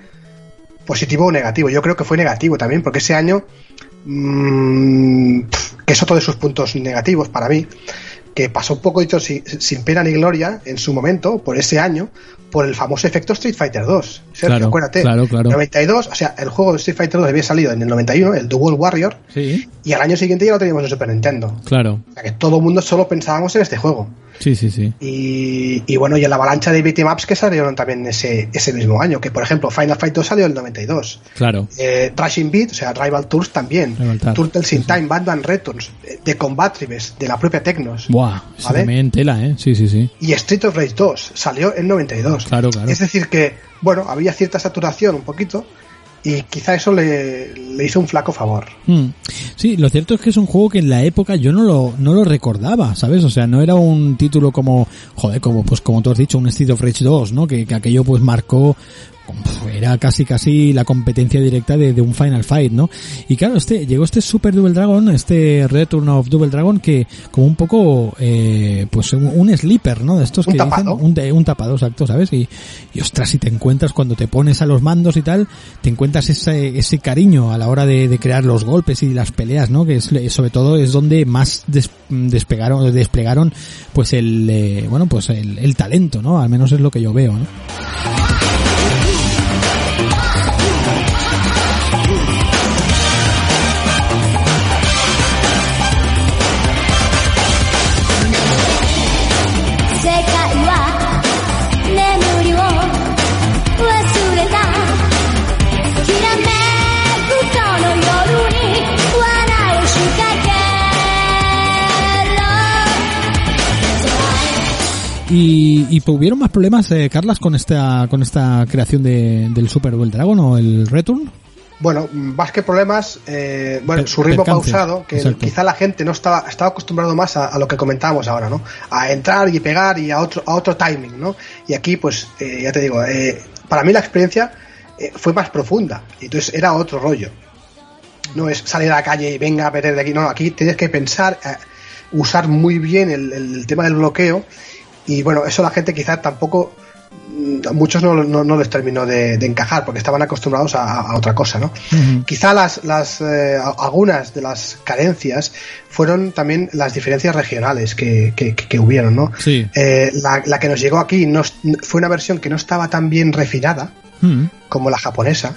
positivo o negativo. Yo creo que fue negativo también, porque ese año, mm, pf, que es otro de sus puntos negativos para mí, que pasó un poco dicho sin, sin pena ni gloria en su momento, por ese año, por el famoso efecto Street Fighter 2. Sergio, Claro, acuérdate. claro, claro. 92, o sea, el juego de Street Fighter 2 había salido en el 91, el Dual Warrior, Sí, y al año siguiente ya lo teníamos en Super Nintendo. claro. O sea, que todo el mundo solo pensábamos en este juego. Sí, sí, sí. Y, y bueno, y en la avalancha de beatemaps que salieron también ese, ese mismo año, que por ejemplo Final Fight 2 salió en el 92. Claro. Eh, Rushing Beat, o sea, Rival Tours también. Rival Turtles in sí, sí. Time, Batman Returns, eh, de Combat Tribes, de la propia Tecnos. Buah, ¿Vale? tela, ¿eh? Sí, sí, sí. Y Street of Rage 2 salió en 92. Claro, claro. Es decir que, bueno, había cierta saturación un poquito y quizá eso le, le hizo un flaco favor. Mm. Sí, lo cierto es que es un juego que en la época yo no lo, no lo recordaba, ¿sabes? O sea, no era un título como, joder, como, pues como tú has dicho, un Street of Rage 2, ¿no? Que, que aquello pues marcó, era casi casi la competencia directa de, de un Final Fight, ¿no? Y claro, este, llegó este Super Double Dragon, este Return of Double Dragon que como un poco, eh, pues un, un sleeper, ¿no? De estos Un que tapado. dicen, un, un tapado, exacto, ¿sabes? Y, y ostras, si te encuentras cuando te pones a los mandos y tal, te encuentras ese, ese cariño a la hora de, de crear los golpes y las peleas, ¿no? Que es, sobre todo es donde más des- despegaron, desplegaron, pues el, eh, bueno, pues el, el talento, ¿no? Al menos es lo que yo veo, ¿no? Y, y pues, hubieron más problemas, eh, Carlas, con esta, con esta creación de, del Super Duel Dragon o el Return. Bueno, más que problemas, eh, bueno, su ritmo pausado, que quizá la gente no estaba, estaba acostumbrado más a, lo que comentábamos ahora, ¿no? A entrar y pegar y a otro, a otro timing, ¿no? Y aquí, pues, eh, ya te digo, eh, para mí la experiencia eh, fue más profunda, entonces era otro rollo. No es salir a la calle y venga a perder de aquí, no, aquí tienes que pensar, eh, usar muy bien el, el tema del bloqueo y bueno, eso la gente quizá tampoco mm, a muchos no, no- no les terminó de, de encajar porque estaban acostumbrados a, a otra cosa, ¿no? Quizá las, las eh, algunas de las carencias fueron también las diferencias regionales que, que, que- hubieron, ¿no? Sí. Eh, la, la que nos llegó aquí no, fue una versión que no estaba tan bien refinada como la japonesa.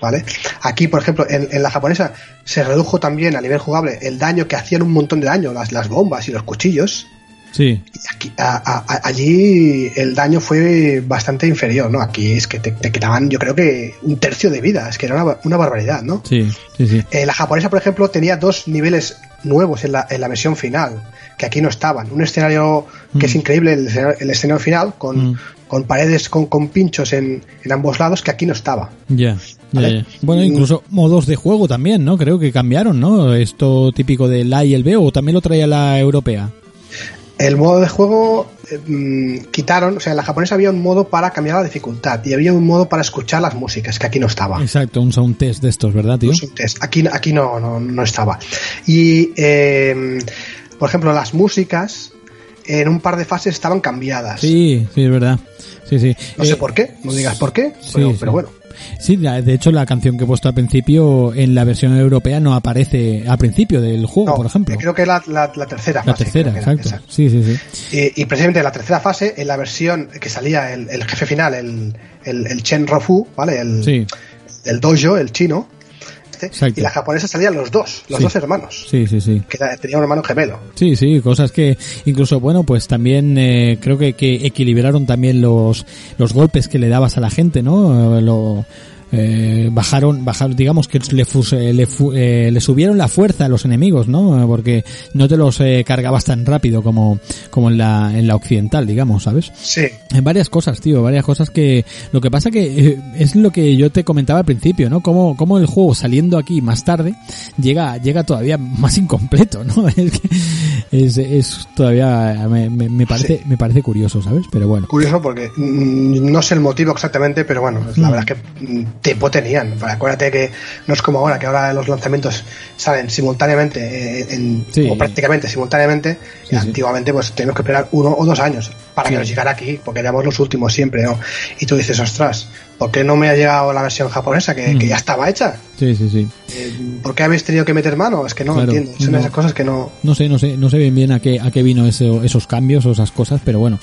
¿Vale? Aquí, por ejemplo, en, en la japonesa se redujo también a nivel jugable el daño que hacían un montón de daño, las, las bombas y los cuchillos. Sí. Aquí, a- a- a- allí el daño fue bastante inferior, ¿no? Aquí es que te, te quitaban, yo creo que un tercio de vida, es que era una, una barbaridad, ¿no? Sí, sí, sí. Eh, la japonesa, por ejemplo, tenía dos niveles nuevos en la, en la versión final, que aquí no estaban. Un escenario que es increíble, el escenario, el escenario final, con, Mm. con paredes con, con pinchos en, en ambos lados, que aquí no estaba. Ya, Vale. Bueno, incluso modos de juego también, ¿no? Creo que cambiaron, ¿no? Esto típico del A y el B, o también lo traía la europea. El modo de juego eh, mm, quitaron, o sea, en la japonesa había un modo para cambiar la dificultad y había un modo para escuchar las músicas, que aquí no estaba. Exacto, un sound test de estos, ¿verdad, tío? Un test. Aquí, aquí no, no, no estaba. Y, eh, por ejemplo, las músicas en un par de fases estaban cambiadas. Sí, sí, es verdad. Sí, sí. No Eh, sé por qué, no digas por qué, sí, pero, sí. pero bueno. Sí, de hecho la canción que he puesto al principio en la versión europea no aparece al principio del juego, No, por ejemplo. Creo que es la, la- la tercera La fase. tercera, era, exacto. Sí, sí, sí. Y, y precisamente en la tercera fase, en la versión que salía el, el jefe final, el, el, el Chen Rofu, ¿vale? El, Sí, el dojo, el chino. Exacto. y la japonesa salían los dos, los Sí. dos hermanos. sí, sí, sí. Que tenía un hermano gemelo. Sí, sí, cosas que incluso, bueno, pues también eh, creo que, que equilibraron también los, los golpes que le dabas a la gente, ¿no? Eh, Lo, eh, bajaron, bajaron, digamos que le, fus- eh, le, fu- eh, le subieron la fuerza a los enemigos, ¿no? Eh, Porque no te los eh, cargabas tan rápido como, como en la, en la occidental, digamos, ¿sabes? Sí, En varias cosas, tío, varias cosas que lo que pasa que eh, es lo que yo te comentaba al principio, ¿no? Como, como el juego saliendo aquí más tarde llega, llega todavía más incompleto, ¿no? Es que es, es todavía me, me- me parece, me parece curioso, ¿sabes? Pero bueno. curioso porque mm, no sé el motivo exactamente, pero bueno, la Mm. verdad es que mm, tiempo tenían. Acuérdate que no es como ahora, que ahora los lanzamientos salen simultáneamente, eh, en- Sí. o prácticamente simultáneamente. Sí, sí. Antiguamente pues tenemos que esperar uno o dos años para Sí. que nos llegara aquí, porque éramos los últimos siempre, ¿no? Y tú dices, ostras, ¿por qué no me ha llegado la versión japonesa que, Mm. que ya estaba hecha? Sí, sí, sí. Eh, ¿Por qué habéis tenido que meter mano? Es que no Claro, entiendo. Son no. esas cosas que no... No sé, no sé, no sé bien bien a qué, a qué vino eso- esos cambios o esas cosas, pero bueno.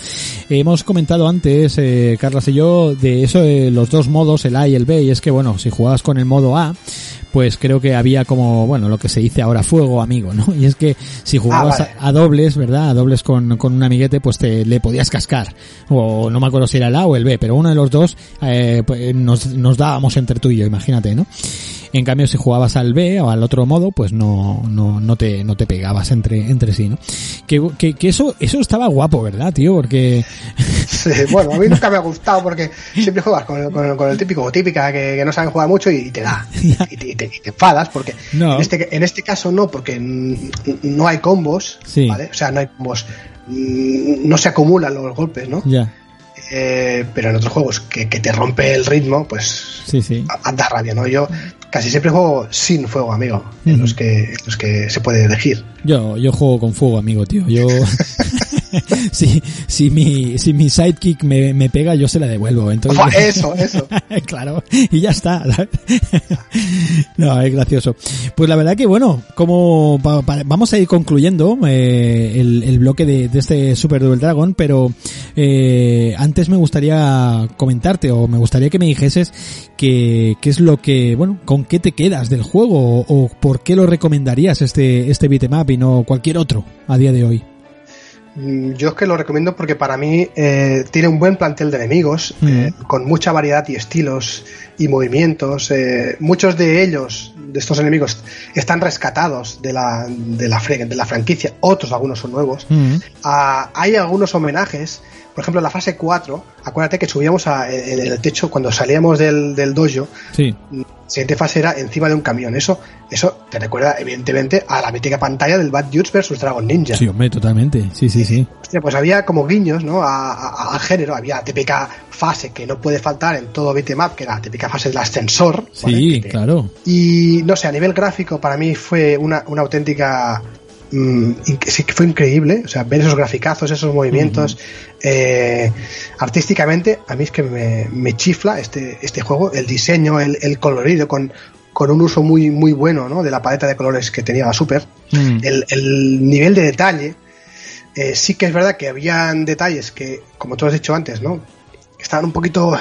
hemos comentado antes, eh, Carlas y yo, de eso, de los dos modos, el A y el B, y es que bueno, si jugabas con el modo A, pues creo que había como, bueno, lo que se dice ahora fuego amigo, ¿no? Y es que si jugabas Ah, vale. a, a dobles, ¿verdad? A dobles con, con un amiguete, pues te le podías cascar. O no me acuerdo si era el A o el B, pero uno de los dos eh, pues, nos, nos dábamos entre tú y yo, imagínate, ¿no? En cambio, si jugabas al B o al otro modo, pues no, no, no te, no te pegabas entre, entre sí, ¿no? Que, que, que eso, eso estaba guapo, ¿verdad, tío? Porque, Sí, bueno, a mí nunca me ha gustado porque siempre juegas con, el- con con el típico o típica que, que no saben jugar mucho y te da. Y te, y te- y te enfadas porque No. en, este, en este caso no, porque no hay combos, Sí. ¿vale? O sea, no hay combos. No se acumulan los golpes, ¿no? ya, Eh, pero en otros juegos que, que te rompe el ritmo, pues sí, sí. a- da rabia, ¿no? Yo casi siempre juego sin fuego, amigo, en los que, en los que se puede elegir. Yo, yo juego con fuego, amigo, tío. Yo, si, si mi, si mi sidekick me, me pega, yo se la devuelvo. Entonces, Eso, eso. claro, y ya está. no, es gracioso. Pues la verdad que bueno, como pa- pa- vamos a ir concluyendo eh, el, el bloque de, de este Super Double Dragon, pero eh, antes me gustaría comentarte o me gustaría que me dijeses que, qué es lo que, bueno, con qué te quedas del juego o, o por qué lo recomendarías este, este beat'em up y no cualquier otro a día de hoy. Mm, Yo es que lo recomiendo porque para mí eh, tiene un buen plantel de enemigos, Mm. eh, con mucha variedad y estilos y movimientos. eh, muchos de ellos, de estos enemigos, están rescatados de la, de la, de la franquicia, otros algunos son nuevos. Mm, Ah, hay algunos homenajes, por ejemplo, en la fase 4, acuérdate que subíamos a- en en el techo cuando salíamos del, del dojo. Sí. La siguiente fase era encima de un camión. Eso, eso te recuerda, evidentemente, a la mítica pantalla del Bad Dudes vs Dragon Ninja. Sí, hombre, totalmente. Sí, sí, sí. Hostia, pues había como guiños, ¿no? A- a- Al género, había la típica fase que no puede faltar en todo beatmap, que era la típica fase del ascensor. Sí, claro. Y no sé, a nivel gráfico para mí fue una, una auténtica... mm, sí que fue increíble, o sea, ver esos graficazos, esos movimientos. eh, artísticamente, a mí es que me, me chifla este, este juego, el diseño, el, el colorido, con, con un uso muy, muy bueno ¿no? de la paleta de colores que tenía la Super. Mm. El, el nivel de detalle, eh, sí que es verdad que habían detalles que, como tú has dicho antes, ¿no? Estaban un poquito eh,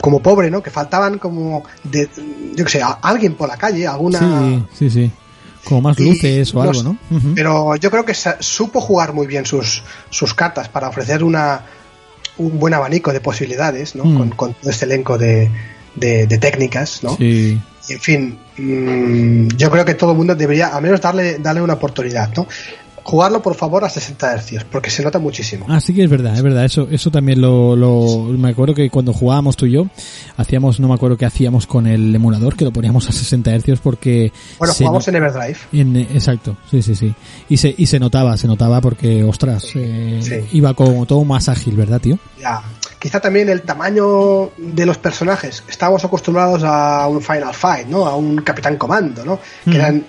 como pobre, ¿no? Que faltaban como de, yo que sé, a- alguien por la calle, alguna... Sí, sí, sí. Como más Y luces o algo, ¿no? Pero yo creo que supo jugar muy bien sus, sus cartas para ofrecer una un buen abanico de posibilidades, ¿no? Mm. Con, con todo este elenco de, de, de técnicas, ¿no? Sí. Y, en fin, mm, yo creo que todo el mundo debería al menos darle, darle una oportunidad, ¿no? Jugarlo, por favor, a 60 Hz, porque se nota muchísimo. Ah, sí que es verdad, es verdad. Eso, eso también lo, lo, me acuerdo que cuando jugábamos tú y yo, hacíamos, no me acuerdo qué hacíamos con el emulador, que lo poníamos a 60 Hz porque... Bueno, jugamos no- en Everdrive. en- exacto, sí, sí, sí. Y se, y se notaba, se notaba porque, ostras, eh, Sí. iba como todo más ágil, ¿verdad, tío? Ya. Quizá también el tamaño de los personajes. Estábamos acostumbrados a un Final Fight, ¿no? A un Capitán Comando, ¿no? Que eran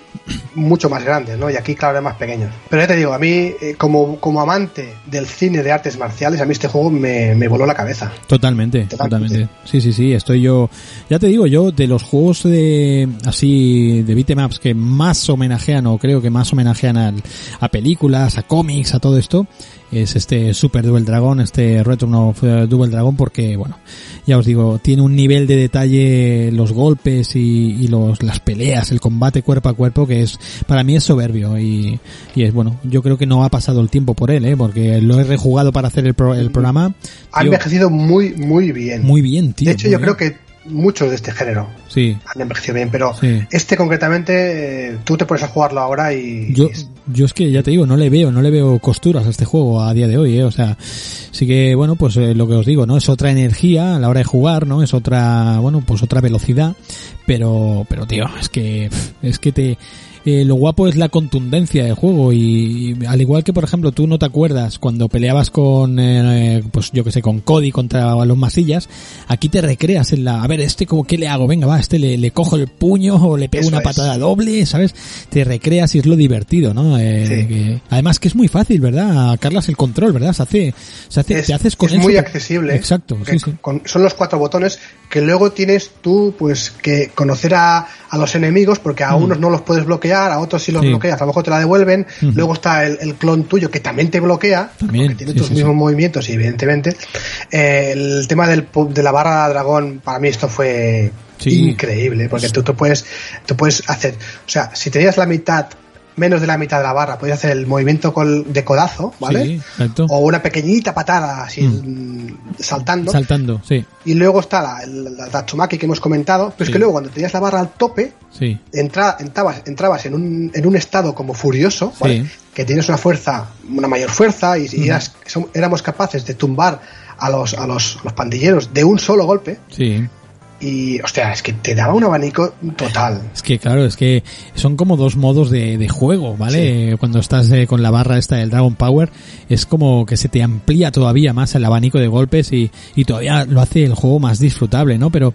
mucho más grandes, ¿no? Y aquí, claro, eran más pequeños. Pero ya te digo, a mí, eh, como, como amante del cine de artes marciales, a mí este juego me, me voló la cabeza. Totalmente, Totalmente. totalmente. Sí, sí, sí, estoy yo, ya te digo, yo de los juegos de, así, de beatemaps que más homenajean o creo que más homenajean al- a películas, a cómics, a todo esto, es este Super Double Dragon, este Return of Double Dragon, porque, bueno, ya os digo, tiene un nivel de detalle, los golpes y, y los, las peleas, el combate cuerpo a cuerpo, que es, para mí es soberbio y, y es, bueno, yo creo que no ha pasado el tiempo por él, eh, porque lo he rejugado para hacer el, pro- el programa. Ha Tío, envejecido muy, muy bien. muy bien, tío. de hecho, yo bien. creo que muchos de este género Sí. han envejecido bien, pero Sí. este concretamente, eh, tú te pones a jugarlo ahora y... Yo, y es- yo es que ya te digo, no le veo, no le veo costuras a este juego a día de hoy, ¿eh? O sea, sí que, bueno, pues eh, lo que os digo, ¿no? Es otra energía a la hora de jugar, ¿no? Es otra, bueno, pues otra velocidad, pero, pero tío, es que, es que te, eh, lo guapo es la contundencia del juego y, y al igual que por ejemplo tú no te acuerdas cuando peleabas con eh, pues yo que sé con Cody contra los masillas aquí te recreas en la a ver este como qué le hago venga va este le, le cojo el puño o le pego Eso una es. patada doble sabes te recreas y es lo divertido no Eh, Sí. que- además que es muy fácil verdad Carlas el control verdad se hace se hace es, te haces con es muy accesible. exacto que sí sí con- son los cuatro botones que luego tienes tú pues que conocer a, a los enemigos porque a Mm. unos no los puedes bloquear, a otros sí los Sí. bloqueas, a lo mejor te la devuelven. Luego está el, el clon tuyo que también te bloquea, También, porque tiene sí, tus sí, mismos movimientos y evidentemente eh, el tema del, de la barra dragón para mí esto fue increíble porque tú, tú puedes tú puedes hacer, o sea, si tenías la mitad menos de la mitad de la barra, podías hacer el movimiento col- de codazo, ¿vale? Sí, exacto. O una pequeñita patada así mm, saltando. saltando sí y luego está la, la, Tatsumaki que hemos comentado, pero Sí. es que luego cuando tenías la barra al tope, sí entra, entrabas, entrabas en, un, en un estado como furioso, ¿vale? Que tienes una fuerza, una mayor fuerza, y, y eras- éramos capaces de tumbar a los, a los, los pandilleros de un solo golpe, sí y hostia, es que te daba un abanico total. Es que claro, es que son como dos modos de, de juego, ¿vale? Eh, Cuando estás eh, con la barra esta del Dragon Power, es como que se te amplía todavía más el abanico de golpes y, y todavía lo hace el juego más disfrutable, ¿no? Pero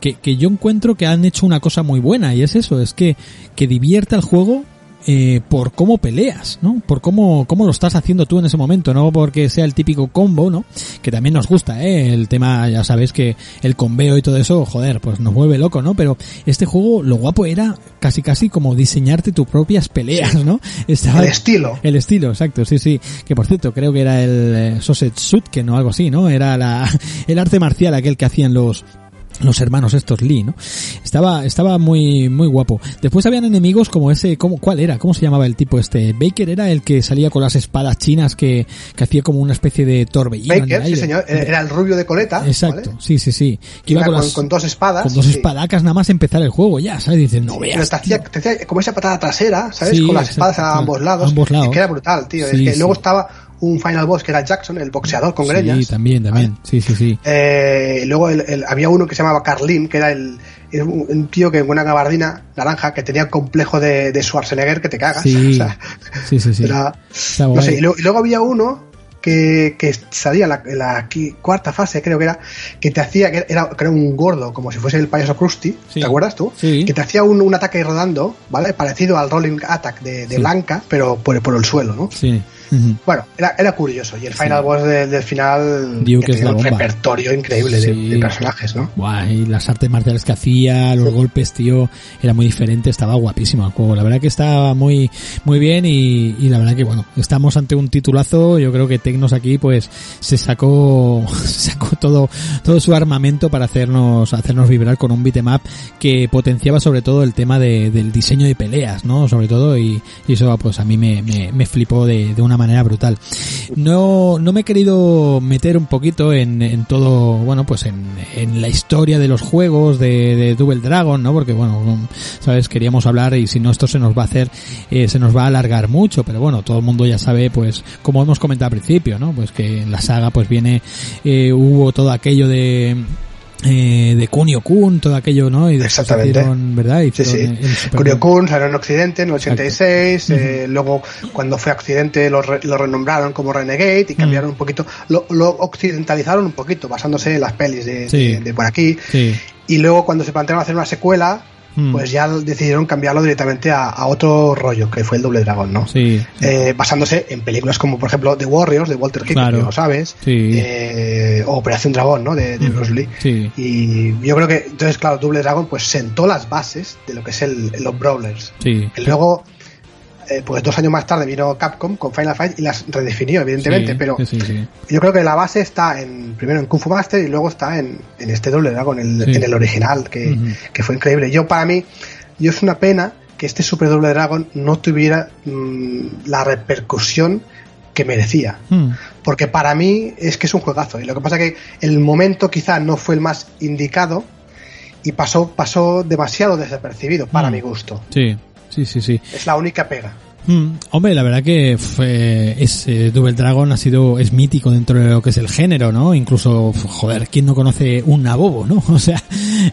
que, que yo encuentro que han hecho una cosa muy buena y es eso, es que, que divierta el juego eh, por cómo peleas, ¿no? Por cómo, cómo lo estás haciendo tú en ese momento, no porque sea el típico combo, ¿no? Que también nos gusta, ¿eh? El tema, ya sabes que el combeo y todo eso, joder, pues nos mueve loco, ¿no? Pero este juego, lo guapo era casi casi como diseñarte tus propias peleas, ¿no? Estaba El estilo. el estilo, exacto, sí, sí. Que por cierto, creo que era el eh, Sosetsuit, que no algo así, ¿no? Era la, el arte marcial aquel que hacían los, los hermanos estos Lee, ¿no? Estaba, estaba muy, muy guapo. Después habían enemigos como ese, ¿cómo, ¿cuál era? ¿Cómo se llamaba el tipo este? Baker era el que salía con las espadas chinas que, que hacía como una especie de torbellino. en el Baker, sí señor, era el rubio de coleta, Exacto, ¿vale? sí, sí, sí. Que Iba iba con, con, las- con dos espadas. con dos sí. espadacas nada más empezar el juego, ya, ¿sabes? Dices, no Pero veas. te hacía, tío. te hacía como esa patada trasera, ¿sabes? Sí, Con las exacto, espadas a ambos lados. A ambos lados. Es que era brutal, tío. Sí, es que luego estaba un final boss que era Jackson, el boxeador con greñas. Sí, también, también. Sí, sí, sí. Eh, luego el- el- había uno que se llamaba Carlin, que era el, un, un tío que con una gabardina naranja que tenía complejo de, de Schwarzenegger que te cagas. Sí, O sea, sí, sí, sí. era- Está no guay. sé, y luego, y luego había uno que, que salía en la, en la cuarta fase, creo que era, que te hacía, que era, que era un gordo, como si fuese el payaso Krusty, Sí. ¿te acuerdas tú? Sí. Que te hacía un, un ataque rodando, ¿vale? Parecido al Rolling Attack de, de Sí. Blanca, pero por, por el suelo, ¿no? Sí. Bueno, era, era curioso. Y el final boss de- del final Duke que es tenía la un bomba. repertorio increíble de- Sí. de, personajes, ¿no? Buah, y las artes marciales que hacía, los golpes, tío, era muy diferente, estaba guapísimo el juego. La verdad que estaba muy, muy bien y, y la verdad que bueno, estamos ante un titulazo. Yo creo que Tecnos aquí pues se sacó, se sacó todo, todo su armamento para hacernos, hacernos vibrar con un beat'em up que potenciaba sobre todo el tema de- del diseño de peleas, ¿no? Sobre todo y, y eso pues a mí me, me, me flipó de, de una manera brutal. No, no me he querido meter un poquito en, en todo, bueno, pues en, en la historia de los juegos de, de Double Dragon, ¿no? Porque bueno, sabes, queríamos hablar y si no esto se nos va a hacer, eh, se nos va a alargar mucho, pero bueno, todo el mundo ya sabe, pues, como hemos comentado al principio, ¿no? Pues que en la saga pues viene, eh, hubo todo aquello de, eh, de Kunio Kun, todo aquello, ¿no? Y Exactamente. hicieron, ¿verdad? Sí, Hicieron sí. el Super- Kurio-kun salió en Occidente en el 86, Exacto. eh, luego cuando fue a Occidente lo, re- lo renombraron como Renegade y cambiaron un poquito, lo, lo occidentalizaron un poquito basándose en las pelis de, Sí. de- de por aquí Sí. y luego cuando se plantearon hacer una secuela Mm. pues ya decidieron cambiarlo directamente a, a otro rollo que fue el Doble Dragón, ¿no? Sí. Eh, basándose en películas como por ejemplo The Warriors de Walter Hill, Claro. que lo sabes, Sí. eh, o Operación Dragón, ¿no? De, de Bruce Lee. Sí. Y yo creo que, entonces, claro, Double Dragon pues sentó las bases de lo que es el, los Brawlers. Sí. Luego, eh, pues dos años más tarde vino Capcom con Final Fight y las redefinió, evidentemente, Sí, pero sí, sí, sí. yo creo que la base está en primero en Kung Fu Master y luego está en, en este Double Dragon, en, el- Sí. en el original, que, que fue increíble. Yo, para mí, yo es una pena que este Super Double Dragon no tuviera mm, la repercusión que merecía. Mm. Porque para mí es que es un juegazo. Y lo que pasa que el momento quizá no fue el más indicado y pasó, pasó demasiado desapercibido para Mm. mi gusto. Sí, sí, sí, sí. Es la única pega. Mm, hombre, la verdad que fue, es, eh, Double Dragon ha sido, es mítico dentro de lo que es el género, ¿no? Incluso, joder, ¿quién no conoce un Nabobo, no? O sea,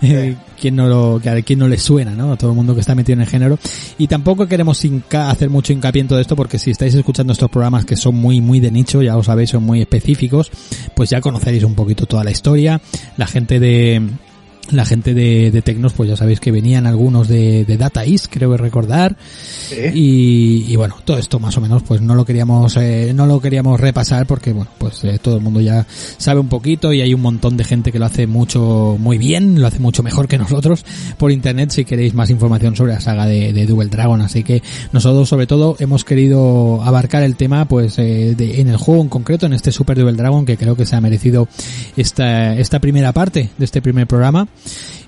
eh, ¿quién no lo, que a quién no le suena, no? A todo el mundo que está metido en el género. Y tampoco queremos hacer mucho hincapié en todo esto porque si estáis escuchando estos programas que son muy, muy de nicho, ya lo sabéis, son muy específicos, pues ya conoceréis un poquito toda la historia. La gente de, la gente de, de Tecnos, pues ya sabéis que venían algunos de, de Data East, creo recordar. Y, y bueno, todo esto más o menos pues no lo queríamos eh, no lo queríamos repasar porque bueno, pues eh, todo el mundo ya sabe un poquito y hay un montón de gente que lo hace mucho muy bien, lo hace mucho mejor que nosotros por internet si queréis más información sobre la saga de, de Double Dragon, así que nosotros sobre todo hemos querido abarcar el tema pues eh, de- en el juego en concreto, en este Super Double Dragon que creo que se ha merecido esta, esta primera parte de este primer programa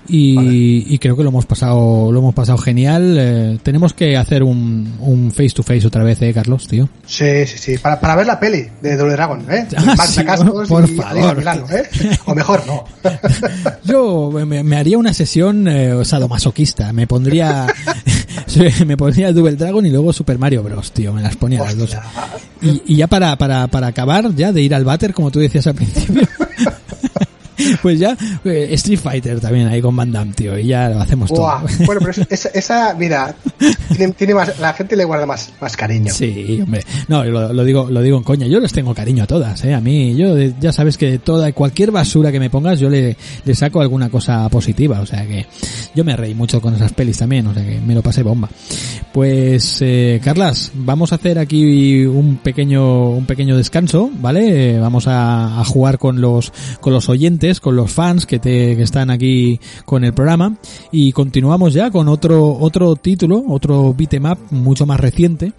y, y creo que lo hemos pasado lo hemos pasado genial Eh, tenemos que hacer un, un face to face otra vez eh Carlos tío Sí, sí, sí. Para, para ver la peli de Double Dragon, ¿eh? Ah, sí, por y favor. Milano, ¿eh? O mejor, no. yo me, me haría una sesión eh, sadomasoquista me pondría me pondría Double Dragon y luego Super Mario Bros tío me las ponía las dos y, y ya para, para, para acabar ya de ir al váter como tú decías al principio pues ya eh, Street Fighter también ahí con Van Damme tío y ya lo hacemos todo. Bueno, pero es- esa, esa, mira, tiene, tiene más, la gente le guarda más, más cariño. Sí, hombre. No, lo, lo digo, lo digo en coña. Yo les tengo cariño a todas, eh. A mí, yo, de- ya sabes que toda, cualquier basura que me pongas, yo le, le saco alguna cosa positiva. O sea que, yo me reí mucho con esas pelis también. O sea que me lo pasé bomba. Pues, eh, Carlas, vamos a hacer aquí un pequeño, un pequeño descanso, ¿vale? Eh, Vamos a, a jugar con los, con los oyentes, con los fans que te, que están aquí con el programa. Y continuamos ya con otro, otro título, otro beat'em up mucho más reciente.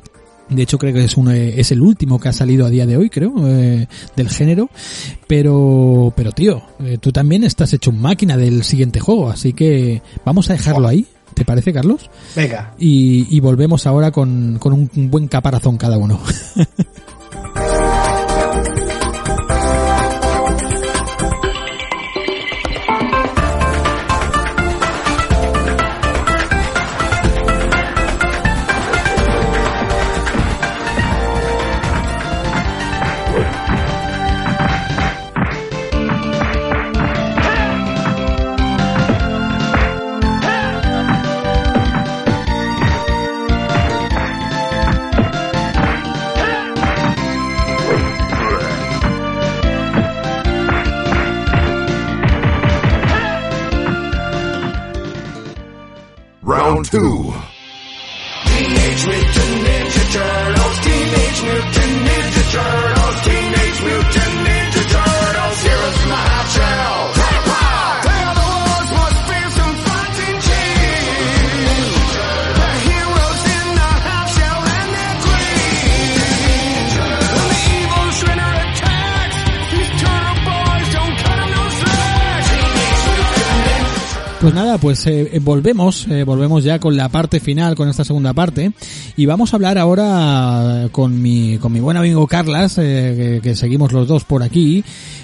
De hecho, creo que es, un, eh, es el último que ha salido a día de hoy, creo, eh, del género. Pero, pero tío, eh, tú también estás hecho un máquina del siguiente juego, así que vamos a dejarlo ahí. ¿Te parece, Carlos? Venga. Y, y volvemos ahora con, con un buen caparazón cada uno. 2. Pues nada, pues eh, eh, volvemos, eh, volvemos ya con la parte final, con esta segunda parte, y vamos a hablar ahora con mi, con mi buen amigo Carlas, eh, que, seguimos los dos por aquí,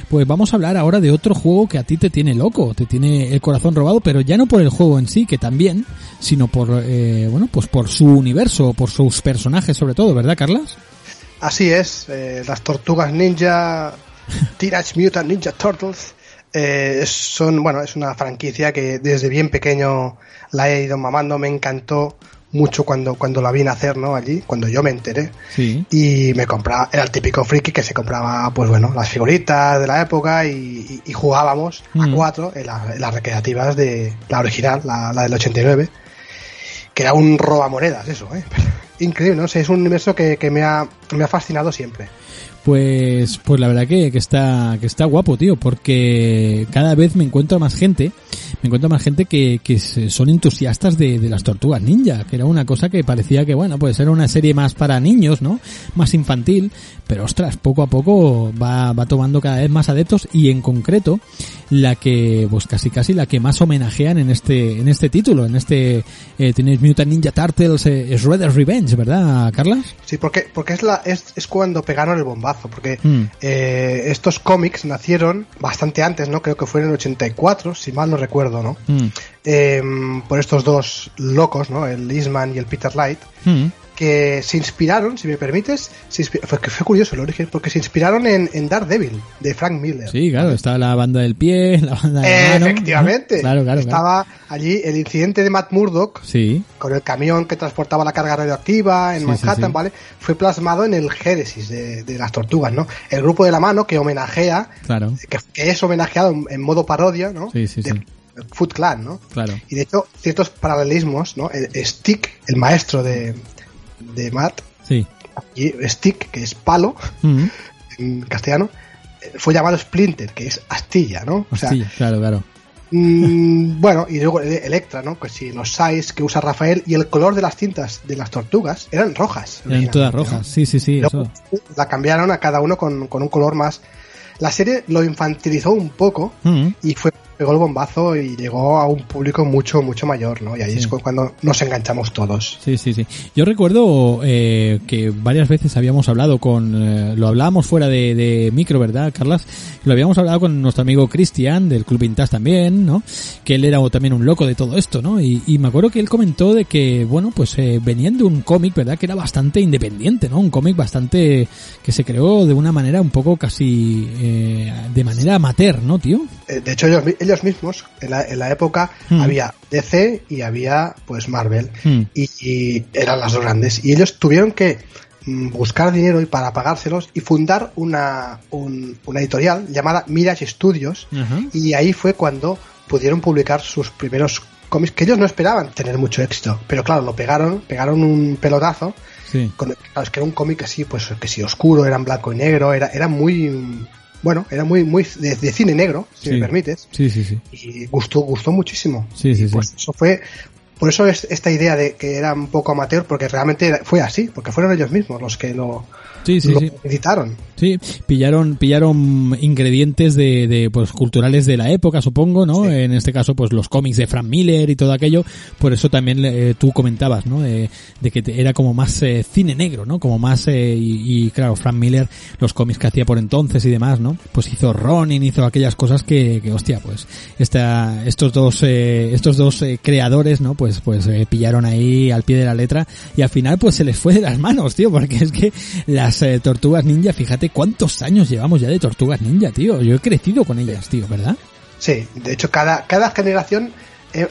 pues vamos a hablar ahora de otro juego que a ti te tiene loco, te tiene el corazón robado, pero ya no por el juego en sí, que también, sino por, eh, bueno, pues por su universo, por sus personajes sobre todo, ¿verdad Carlas? Así es, las tortugas ninja, Teenage Mutant Ninja Turtles, eh, es- son, bueno, es una franquicia que desde bien pequeño la he ido mamando, me encantó mucho cuando, cuando la vi nacer, ¿no? Allí, cuando yo me enteré. Sí. Y me compraba, era el típico friki que se compraba, pues bueno, las figuritas de la época y, y- y jugábamos Mm. a cuatro en, la- en las recreativas de la original, la, la del 89, que era un robamonedas, eso, ¿eh? Increíble, no sé, es un universo que, que me, ha, me ha fascinado siempre. Pues, pues la verdad que, que está, que está guapo, tío, porque cada vez me encuentro más gente, me encuentro más gente que, que son entusiastas de, de las tortugas ninja, que era una cosa que parecía que, bueno, pues era una serie más para niños, ¿no? Más infantil, pero ostras, poco a poco va, va tomando cada vez más adeptos y en concreto la que, pues casi casi la que más homenajean en este, en este título, en este eh, Teenage Mutant Ninja Turtles eh, Shredder's Revenge, ¿verdad, Carlas? Sí, porque, porque es, la, es, es cuando pegaron el bombazo, porque Mm. eh, estos cómics nacieron bastante antes, ¿no? Creo que fue en el 84, si mal no recuerdo, ¿no? Mm. Eh, por estos dos locos, ¿no? El Eastman y el Peter Light, Mm. Que se inspiraron, si me permites, se inspi- fue, curioso el origen, porque se inspiraron en, en Daredevil, de Frank Miller. Sí, claro, está la banda del pie, la banda de la mano. Efectivamente. Claro, claro, claro. Estaba allí el incidente de Matt Murdock Sí, con el camión que transportaba la carga radioactiva en Sí, Manhattan, sí. ¿vale? Fue plasmado en el Génesis de, de las tortugas, ¿no? El grupo de la mano que homenajea, claro. que, que es homenajeado en, en modo parodia, ¿no? Sí, sí, de sí. Foot Clan, ¿no? Claro. Y de hecho, ciertos paralelismos, ¿no? El- Stick, el maestro de, de Matt, Sí. y Stick, que es palo, Mm. en castellano, fue llamado Splinter, que es astilla, ¿no? O sea, Sí, claro, claro. Mm, bueno, y luego el- Electra, ¿no? Que si los size que usa Rafael y el color de las cintas de las tortugas eran rojas. Eran todas rojas. ¿no? Sí, sí, sí, Luego eso. la cambiaron a cada uno con, con un color más. La serie lo infantilizó un poco Mm. y fue pegó el bombazo y llegó a un público mucho, mucho mayor, ¿no? Y ahí Sí. es cu- cuando nos enganchamos todos. Sí, sí, sí. Yo recuerdo eh, que varias veces habíamos hablado con, eh, lo hablábamos fuera de, de micro, ¿verdad, Carlas? Lo habíamos hablado con nuestro amigo Cristian del Club Vintage también, ¿no? Que él era también un loco de todo esto, ¿no? Y, y me acuerdo que él comentó de que, bueno, pues eh, venían de un cómic, ¿verdad? Que era bastante independiente, ¿no? Un cómic bastante que se creó de una manera un poco casi eh, de manera amateur, ¿no, tío? De hecho, ellos, mi- ellos mismos, en la, en la época, Mm. había DC y había, pues, Marvel. Mm. y, y eran las dos grandes. Y ellos tuvieron que mm, buscar dinero y para pagárselos y fundar una, un- una editorial llamada Mirage Studios. Y ahí fue cuando pudieron publicar sus primeros cómics que ellos no esperaban tener mucho éxito. Pero claro, lo pegaron, pegaron un pelotazo. Sí. Con, claro, es que era un cómic así, pues que sí, oscuro, era en blanco y negro, era, era muy... Bueno, era muy, muy de, de cine negro, si Sí. me permites Sí, sí, sí. y gustó gustó muchísimo Sí, sí, Y, sí. pues eso fue por eso es esta idea de que era un poco amateur porque realmente fue así porque fueron ellos mismos los que lo, Sí, sí, lo sí. editaron Sí, pillaron, pillaron ingredientes de, de, pues culturales de la época, supongo, ¿no? Sí. En este caso, pues los cómics de Frank Miller y todo aquello. Por eso también eh, tú comentabas, ¿no? De, de que era como más eh, cine negro, ¿no? Como más eh, y, y, claro, Frank Miller, los cómics que hacía por entonces y demás, ¿no? Pues hizo Ronin, hizo aquellas cosas que, que hostia, pues esta, estos dos, eh, estos dos eh, creadores, ¿no? Pues, pues eh, pillaron ahí al pie de la letra y al final, pues se les fue de las manos, tío, porque es que las eh, tortugas ninja, fíjate cuántos años llevamos ya de tortugas ninja, tío. Yo he crecido con ellas, tío, ¿verdad? sí de hecho cada cada generación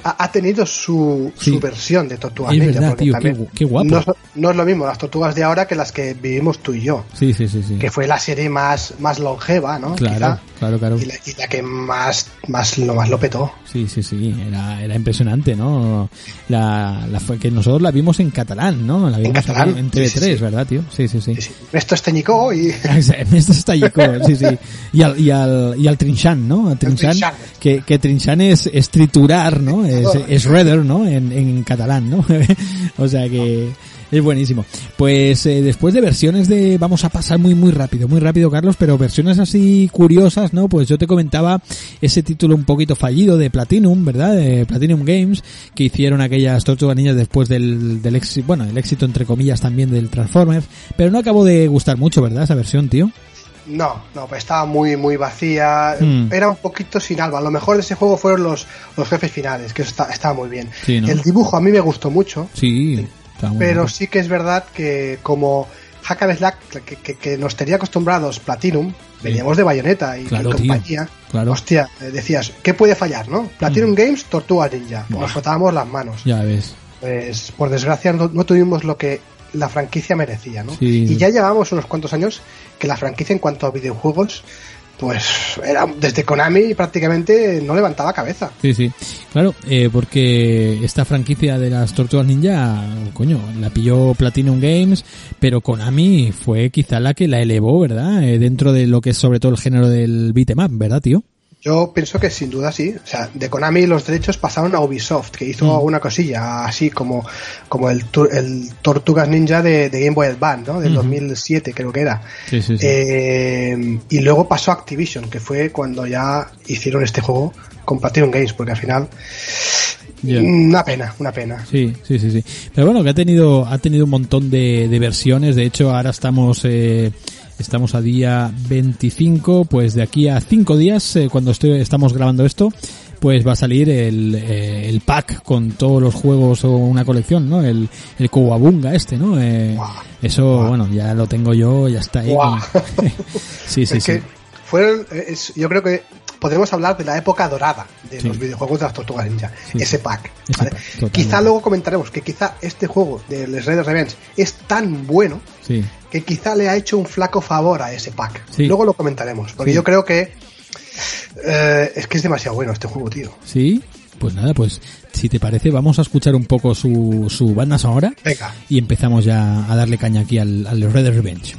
ha, ha tenido su, Sí. su versión de Tortugas Es Ninja. verdad, tío, qué qué guapo. No, es- no es lo mismo las tortugas de ahora que las que vivimos tú y yo, Sí, sí, sí, sí. que fue la serie más, más longeva, ¿no? Claro, Quizá, claro, claro. y, la, y la que más, más, lo, más lo petó. Sí, sí, sí, era, era impresionante, ¿no? La, la fue que nosotros la vimos en catalán, ¿no? La vimos catalán, en sí, TV3, sí, sí. ¿verdad, tío? Sí, sí, sí. Esto es Teñicó y... Esto está Yico, sí, sí. Y al, y al, y al Trinchan, ¿no? Al Trinchan, Trinchan. que, que Trinchan es, es triturar, ¿no? Es, es redder, ¿no? En, en catalán, ¿no? o sea que es buenísimo. Pues eh, después de versiones de, vamos a pasar muy, muy rápido, muy rápido, Carlos, pero versiones así curiosas, ¿no? Pues yo te comentaba ese título un poquito fallido de Platinum, ¿verdad? De Platinum Games, que hicieron aquellas tortugas niñas después del, del éxito, bueno, el éxito entre comillas también del Transformers, pero no acabó de gustar mucho, ¿verdad? Esa versión, tío. No, no, pues estaba muy, muy vacía. Mm. Era un poquito sin alma. Lo mejor de ese juego fueron los, los jefes finales, que eso está, estaba muy bien. Sí, ¿no? El dibujo a mí me gustó mucho, Sí, pero sí que es verdad que como Hack and Slack, que, que- que nos tenía acostumbrados Platinum, veníamos de Bayonetta y, Claro, y compañía. claro. Hostia, eh, decías, ¿qué puede fallar, no? Platinum Games, Tortugas Ninja. Buah. Nos frotábamos las manos. Ya ves. Pues por desgracia no, no tuvimos lo que la franquicia merecía, ¿no? Sí. Y ya llevamos unos cuantos años que la franquicia en cuanto a videojuegos, pues era desde Konami prácticamente no levantaba cabeza. Sí, sí. Claro, eh, porque esta franquicia de las Tortugas Ninja, coño, la pilló Platinum Games, pero Konami fue quizá la que la elevó, ¿verdad? Eh, dentro de lo que es sobre todo el género del beat'em up, ¿verdad, tío? Yo pienso que sin duda sí. O sea, de Konami los derechos pasaron a Ubisoft, que hizo Mm. alguna cosilla así como, como el, el Tortugas Ninja de, de Game Boy Advance, ¿no? Del Ujú. 2007 creo que era. Sí, sí, sí. Eh, y luego pasó a Activision, que fue cuando ya hicieron este juego con Platinum Games, porque al final una pena, una pena. Sí, sí, sí, sí. Pero bueno, que ha tenido, ha tenido un montón de, de versiones. De hecho, ahora estamos, eh, estamos a día 25, pues de aquí a 5 días, eh, cuando estoy, estamos grabando esto, pues va a salir el, eh, el pack con todos los juegos o una colección, ¿no? El, el Kowabunga este, ¿no? Eh, eso, bueno, ya lo tengo yo, ya está ahí. Sí, sí, es sí. que fueron, es- yo creo que podemos hablar de la época dorada de Sí. los videojuegos de las Tortugas Ninja, Sí. ese pack. Ese ¿vale? quizá luego comentaremos que quizá este juego de Les Raiders Revenge es tan bueno Sí, que quizá le ha hecho un flaco favor a ese pack. Sí. Luego lo comentaremos, porque Sí. yo creo que eh, es que es demasiado bueno este juego, tío. sí. Pues nada, pues si te parece, vamos a escuchar un poco su, su banda sonora. Venga. y empezamos ya a darle caña aquí al, al Red Revenge.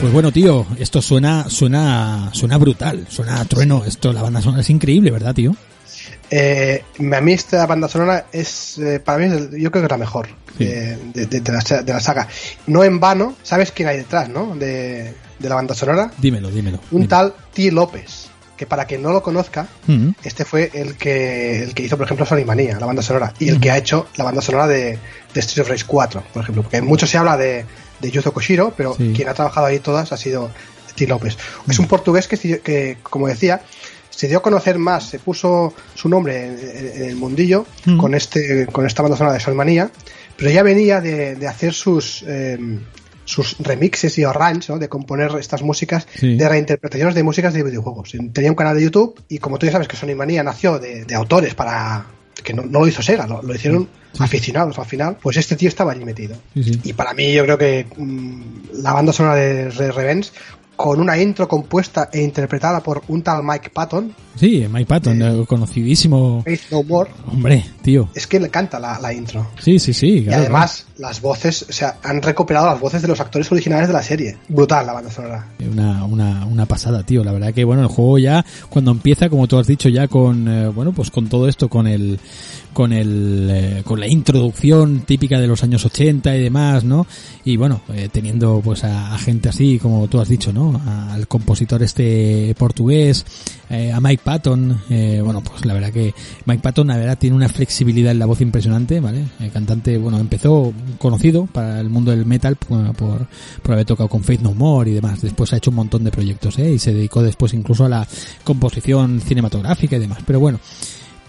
Pues bueno, tío, esto suena, suena, suena brutal, suena a trueno. Esto, la banda sonora es increíble, ¿verdad, tío? Eh, a mí esta banda sonora es, eh, para mí, yo creo que es la mejor Sí. de, de- de- de la, de la saga. No en vano, ¿sabes quién hay detrás, no? De, de la banda sonora. Dímelo, dímelo. Un dímelo. tal T. López, que para quien no lo conozca, Mm, este fue el que, el que hizo, por ejemplo, Sonic Manía, la banda sonora, y el que ha hecho la banda sonora de, Street of Rage 4, por ejemplo, porque mucho se habla de, de Yuzo Koshiro, pero Sí. quien ha trabajado ahí todas ha sido T. López. Es un portugués que, que, como decía, se dio a conocer más, se puso su nombre en, el mundillo Mm. con este con esta banda sonora de Sonic Manía, pero ya venía de, de hacer sus eh, sus remixes y arranges, ¿no? de componer estas músicas Sí. de reinterpretaciones de músicas de videojuegos. Tenía un canal de YouTube y como tú ya sabes que Sonic Manía nació de, de autores para que no, no lo hizo Sega, lo, lo hicieron aficionados al final, pues este tío estaba allí metido. Sí, sí. Y para mí yo creo que mm, la banda sonora de Revenge con una intro compuesta e interpretada por un tal Mike Patton, Sí, Mike Patton, eh, conocidísimo. Faith No More, Hombre, tío. es que le canta la, la intro. Sí, sí, sí. Y claro, además las voces, o sea, han recuperado las voces de los actores originales de la serie. Brutal la banda sonora. claro. Una, una, una pasada, tío. La verdad que, bueno, el juego ya, cuando empieza, como tú has dicho, ya con, eh, bueno, pues con todo esto, con el, con el eh, con la introducción típica de los años 80 y demás, ¿no? Y bueno, eh, teniendo pues a, a gente así como tú has dicho, ¿no? Al compositor este portugués, eh, a Mike Patton, eh, bueno, pues la verdad que Mike Patton la verdad tiene una flexibilidad en la voz impresionante, ¿vale? El cantante, bueno, empezó conocido para el mundo del metal por, por, por haber tocado con Faith No More y demás. Después ha hecho un montón de proyectos, ¿eh? Y se dedicó después incluso a la composición cinematográfica y demás. Pero bueno,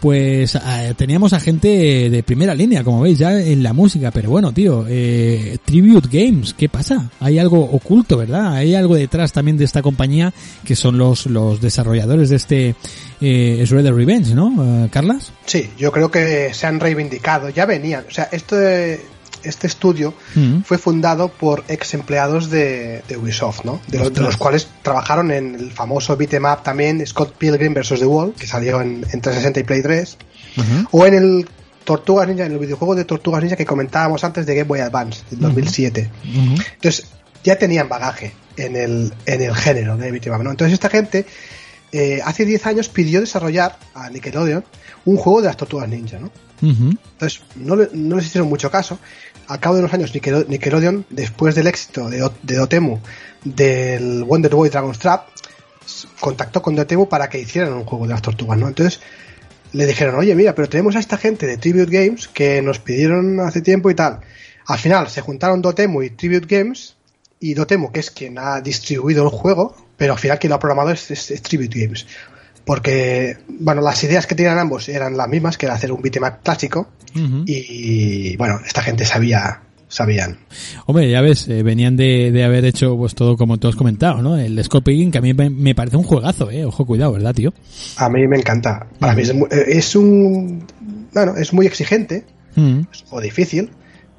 pues eh, teníamos a gente de primera línea, como veis, ya en la música, pero bueno, tío, eh, Tribute Games, ¿qué pasa? Hay algo oculto, ¿verdad? Hay algo detrás también de esta compañía que son los, los desarrolladores de este eh, Shredder Revenge, ¿no? Eh, Carlas? Sí, yo creo que se han reivindicado, ya venían. O sea, este, este estudio Mm. fue fundado por ex empleados de, de Ubisoft, ¿no? De los, de Ostras. los cuales trabajaron en el famoso beat'em up también, Scott Pilgrim vs. The Wall, que salió en, en 360 y Play 3, Ujú. o en el Tortugas Ninja, en el videojuego de Tortugas Ninja que comentábamos antes de Game Boy Advance, del 2007. Ujú. Entonces, ya tenían bagaje en el, en el género de beat'em up, ¿no? Entonces, esta gente eh, hace 10 años pidió desarrollar a Nickelodeon un juego de las Tortugas Ninja, ¿no? Entonces, no les hicieron mucho caso. Al cabo de unos años, Nickelode- Nickelodeon, después del éxito de, de Dotemu del Wonder Boy Dragon's Trap, contactó con Dotemu para que hicieran un juego de las tortugas, ¿no? Entonces, le dijeron, oye, mira, pero tenemos a esta gente de Tribute Games que nos pidieron hace tiempo y tal. Al final, se juntaron Dotemu y Tribute Games, y Dotemu, que es quien ha distribuido el juego, pero al final quien lo ha programado es- es Tribute Games. Porque, bueno, las ideas que tenían ambos eran las mismas, que era hacer un beat'em up clásico, y bueno, esta gente sabía, sabían. Hombre, ya ves, eh, venían de, de haber hecho pues todo como tú has comentado, ¿no? El Scorpion, que a mí me, me parece un juegazo, eh. Ojo, cuidado, ¿verdad, tío? A mí me encanta. Para mí es, mu- eh, es un, bueno, es muy exigente, o difícil,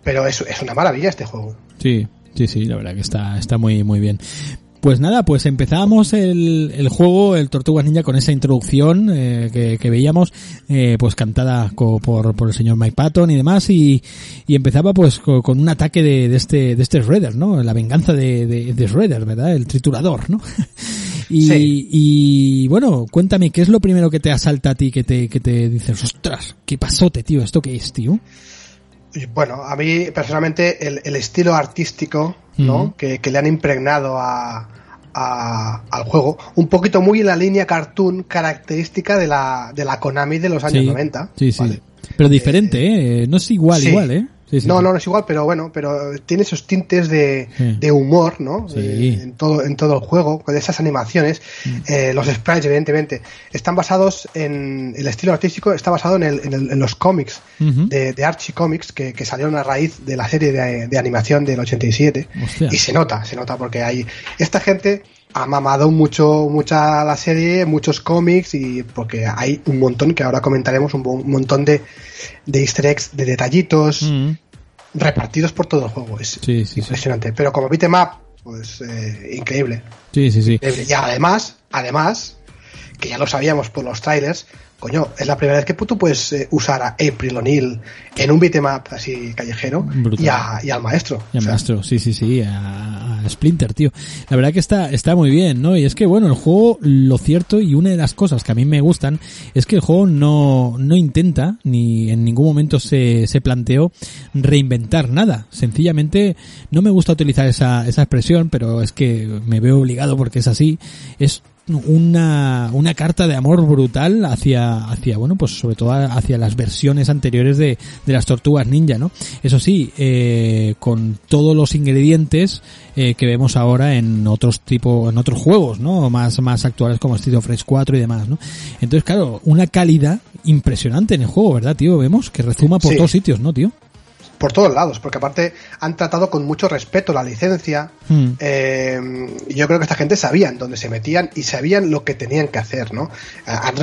pero es, es una maravilla este juego. Sí, sí, sí, la verdad que está, está muy, muy bien. Pues nada, pues empezábamos el, el juego, el Tortugas Ninja, con esa introducción eh, que, que veíamos, eh, pues cantada co- por, por el señor Mike Patton y demás, y, y empezaba pues co- con, un ataque de, de este, de este Shredder, ¿no? La venganza de, de, de Shredder, ¿verdad? El triturador, ¿no? y, Sí. y bueno, cuéntame, ¿qué es lo primero que te asalta a ti, que te, que te dices, ostras, qué pasote, tío, ¿esto qué es, tío? Bueno, a mí personalmente el, el estilo artístico ¿no? Que, que le han impregnado a, a- al juego, un poquito muy en la línea cartoon característica de la, de la Konami de los años Sí, 90. Sí, sí. ¿vale? Pero diferente, ¿eh? No es igual, Sí. igual, ¿eh? Sí, sí, no, sí. no, no es igual, pero bueno, pero tiene esos tintes de, humor, ¿no? Sí. Eh, en todo, en todo el juego, con esas animaciones, eh, los sprites, evidentemente, están basados en el estilo artístico, está basado en, el- en el- en los cómics de, de Archie Comics que, que salieron a raíz de la serie de, de animación del 87 Hostia. y se nota, se nota porque hay esta gente ha mamado mucho mucha la serie, muchos cómics y porque hay un montón que ahora comentaremos un montón de, de easter eggs, de detallitos Mm. Repartidos por todo el juego. Es Sí, sí, sí. impresionante. Pero como beat'em up, pues eh, increíble. Sí, sí, sí. Y además, además, que ya lo sabíamos por los trailers, coño, es la primera vez que tú puedes eh, usar a April O'Neil en un beat'em up así callejero Brutal. y, a- y al maestro. O sea, maestro, sí, sí, sí, a, a Splinter, tío. La verdad que está, está muy bien, ¿no? Y es que, bueno, el juego, lo cierto, y una de las cosas que a mí me gustan, es que el juego no, no intenta, ni en ningún momento se, se planteó reinventar nada. Sencillamente, no me gusta utilizar esa, esa expresión, pero es que me veo obligado porque es así. Es una, una carta de amor brutal hacia, hacia, bueno, pues sobre todo hacia las versiones anteriores de, de las tortugas ninja, ¿no? Eso sí, eh, con todos los ingredientes eh, que vemos ahora en otros tipo, en otros juegos, ¿no? Más, más actuales como Street of Rage 4 y demás, ¿no? Entonces, claro, una calidad impresionante en el juego, ¿verdad, tío? Vemos que rezuma por Sí. todos sitios, ¿no, tío? Por todos lados, porque aparte han tratado con mucho respeto la licencia. Mm. Eh, yo creo que esta gente sabían dónde se metían y sabían lo que tenían que hacer, ¿no? Han,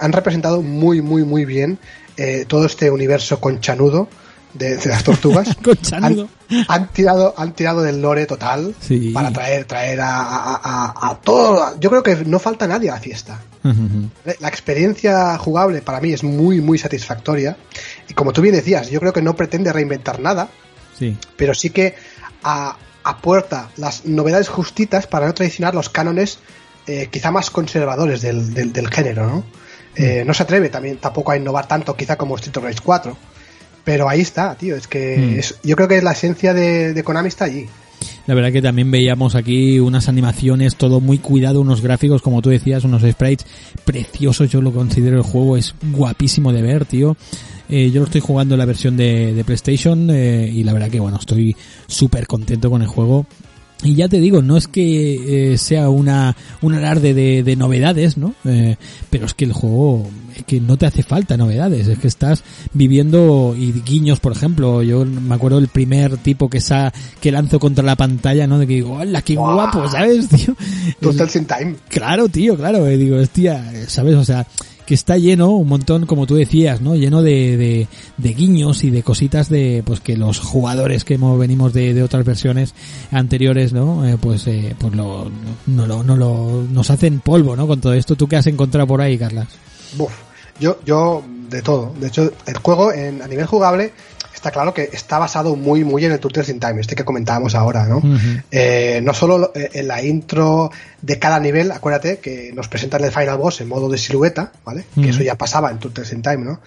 han- representado muy, muy, muy bien eh, todo este universo conchanudo de, de las tortugas. Conchanudo. Han, han tirado, han tirado del lore total Sí. para traer, traer a, a- a- a todo. Yo creo que no falta nadie a la fiesta. La experiencia jugable para mí es muy, muy satisfactoria. Y como tú bien decías, yo creo que no pretende reinventar nada, Sí. pero sí que a- apuerta las novedades justitas para no traicionar los cánones eh, quizá más conservadores del, del- del género, ¿no? Eh, no se atreve también tampoco a innovar tanto quizá como Street of Rage 4. Pero ahí está, tío. Es que Mm. es- yo creo que la esencia de, de Konami está allí. La verdad que también veíamos aquí unas animaciones, todo muy cuidado, unos gráficos, como tú decías, unos sprites preciosos. Yo lo considero el juego, es guapísimo de ver, tío. Eh, yo lo estoy jugando en la versión de, de PlayStation eh, y la verdad que, bueno, estoy súper contento con el juego. Y ya te digo, no es que eh, sea una un alarde de, de novedades, ¿no? Eh, pero es que el juego es que no te hace falta novedades, es que estás viviendo y guiños, por ejemplo, yo me acuerdo del primer tipo que sa, que lanzo contra la pantalla, ¿no? De que digo, hola, qué guapo, ¿sabes, tío? Total sin time. Claro, tío, claro, eh, digo, hostia, eh, ¿sabes? O sea, que está lleno, un montón, como tú decías, ¿no? Lleno de, de, guiños y de cositas de, pues que los jugadores que hemos, venimos de, de otras versiones anteriores, ¿no? Eh, pues, eh, pues lo, no lo, no lo, nos hacen polvo, ¿no? Con todo esto, ¿tú qué has encontrado por ahí, Carlas? Yo, yo de todo. De hecho, el juego en, a nivel jugable está claro que está basado muy, muy en el Turtles in Time, este que comentábamos ahora, ¿no? Eh, no solo lo- eh, en la intro de cada nivel, acuérdate que nos presentan el Final Boss en modo de silueta, ¿vale? Que eso ya pasaba en Turtles in Time, ¿no?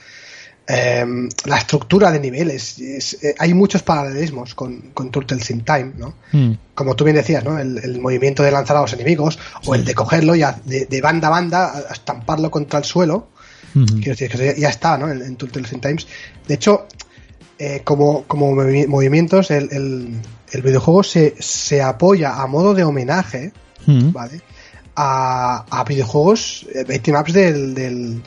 Eh, la estructura de niveles, es- eh, hay muchos paralelismos con, con Turtles in Time, ¿no? Mm, como tú bien decías, ¿no? El, el movimiento de lanzar a los enemigos o el de cogerlo y a- de, de banda a banda a- estamparlo contra el suelo. Quiero decir que ya- ya está, ¿no? En, en Turtles in Times. De hecho, eh, como, como movi- movimientos, el, el- el videojuego se, se apoya a modo de homenaje, Mm, ¿vale? A, a videojuegos eh, beat'em ups del, del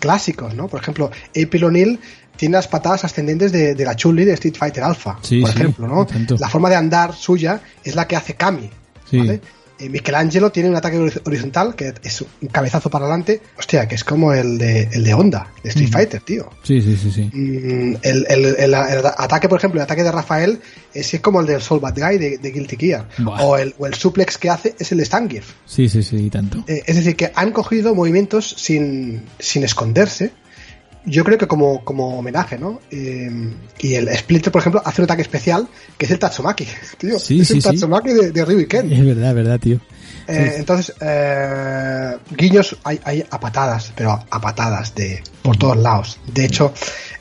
clásicos, ¿no? Por ejemplo, April O'Neil tiene las patadas ascendentes de, de la Chun-Li de Street Fighter Alpha, Sí, por sí, ejemplo, ¿no? La forma de andar suya es la que hace Kami, Sí. ¿vale? Eh, Michelangelo tiene un ataque horiz- horizontal que es un cabezazo para adelante, hostia, que es como el de, el de Honda, de Street Mm. Fighter, tío. Sí, sí, sí, sí. Mm, el, el- el- el ataque, por ejemplo, el ataque de Rafael es, es como el del Soul Bad Guy de, de Guilty Gear. Buah. O el, o el suplex que hace es el de Stangif. Sí, sí, sí, tanto. Eh, es decir, que han cogido movimientos sin, sin esconderse. Yo creo que como, como homenaje, ¿no? Eh, y el Splinter, por ejemplo, hace un ataque especial que es el Tatsumaki, tío. Sí, es sí, el sí. Tatsumaki de, de Ryu y Ken. Es verdad, es verdad, tío. Eh, entonces, eh, guiños hay, hay a patadas, pero a patadas de por todos lados. De hecho,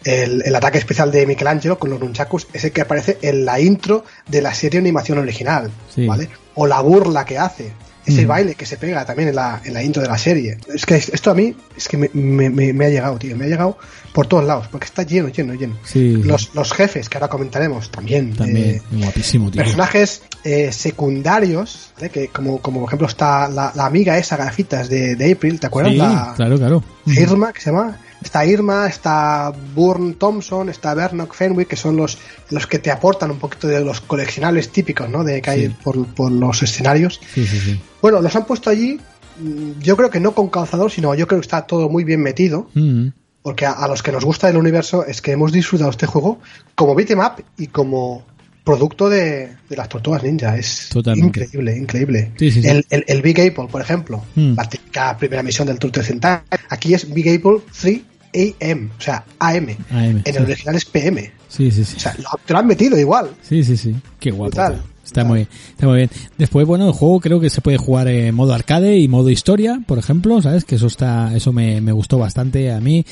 el, el ataque especial de Michelangelo con los nunchakus es el que aparece en la intro de la serie de animación original, Sí. ¿vale? O la burla que hace, ese Mm. baile que se pega también en la, en la intro de la serie. Es que esto a mí es que me, me- me- me ha llegado, tío, me ha llegado por todos lados, porque está lleno, lleno, lleno. Sí. Los, los jefes que ahora comentaremos también. También, eh, guapísimo, tío. personajes eh, secundarios, ¿vale? que como, como por ejemplo está la, la amiga esa gafitas de, de April, ¿te acuerdas? Sí, La- claro, claro. Irma, que se llama. Está Irma, está Burn Thompson, está Vernock Fenwick, que son los, los que te aportan un poquito de los coleccionables típicos, ¿no? De que hay Sí. por, por los escenarios. Sí, sí, sí. Bueno, los han puesto allí, mm, yo creo que no con calzador, sino yo creo que está todo muy bien metido. Mm, Porque a, a los que nos gusta el universo es que hemos disfrutado este juego como beat'em up y como producto de, de las tortugas ninja. Es Totalmente. increíble, increíble. Sí, sí, sí. El, el, el Big Apple, por ejemplo, Mm. la típica primera misión del Turtle Central, aquí es Big Apple 3 AM, o sea, AM. AM, en sí. el original es PM. Sí, sí, sí. O sea, lo, te lo han metido igual. Sí, sí, sí. Qué guapo. Brutal. Está muy, está muy bien. Después, bueno, el juego creo que se puede jugar en modo arcade y modo historia, por ejemplo, ¿sabes? Que eso está, eso me, me gustó bastante a mí.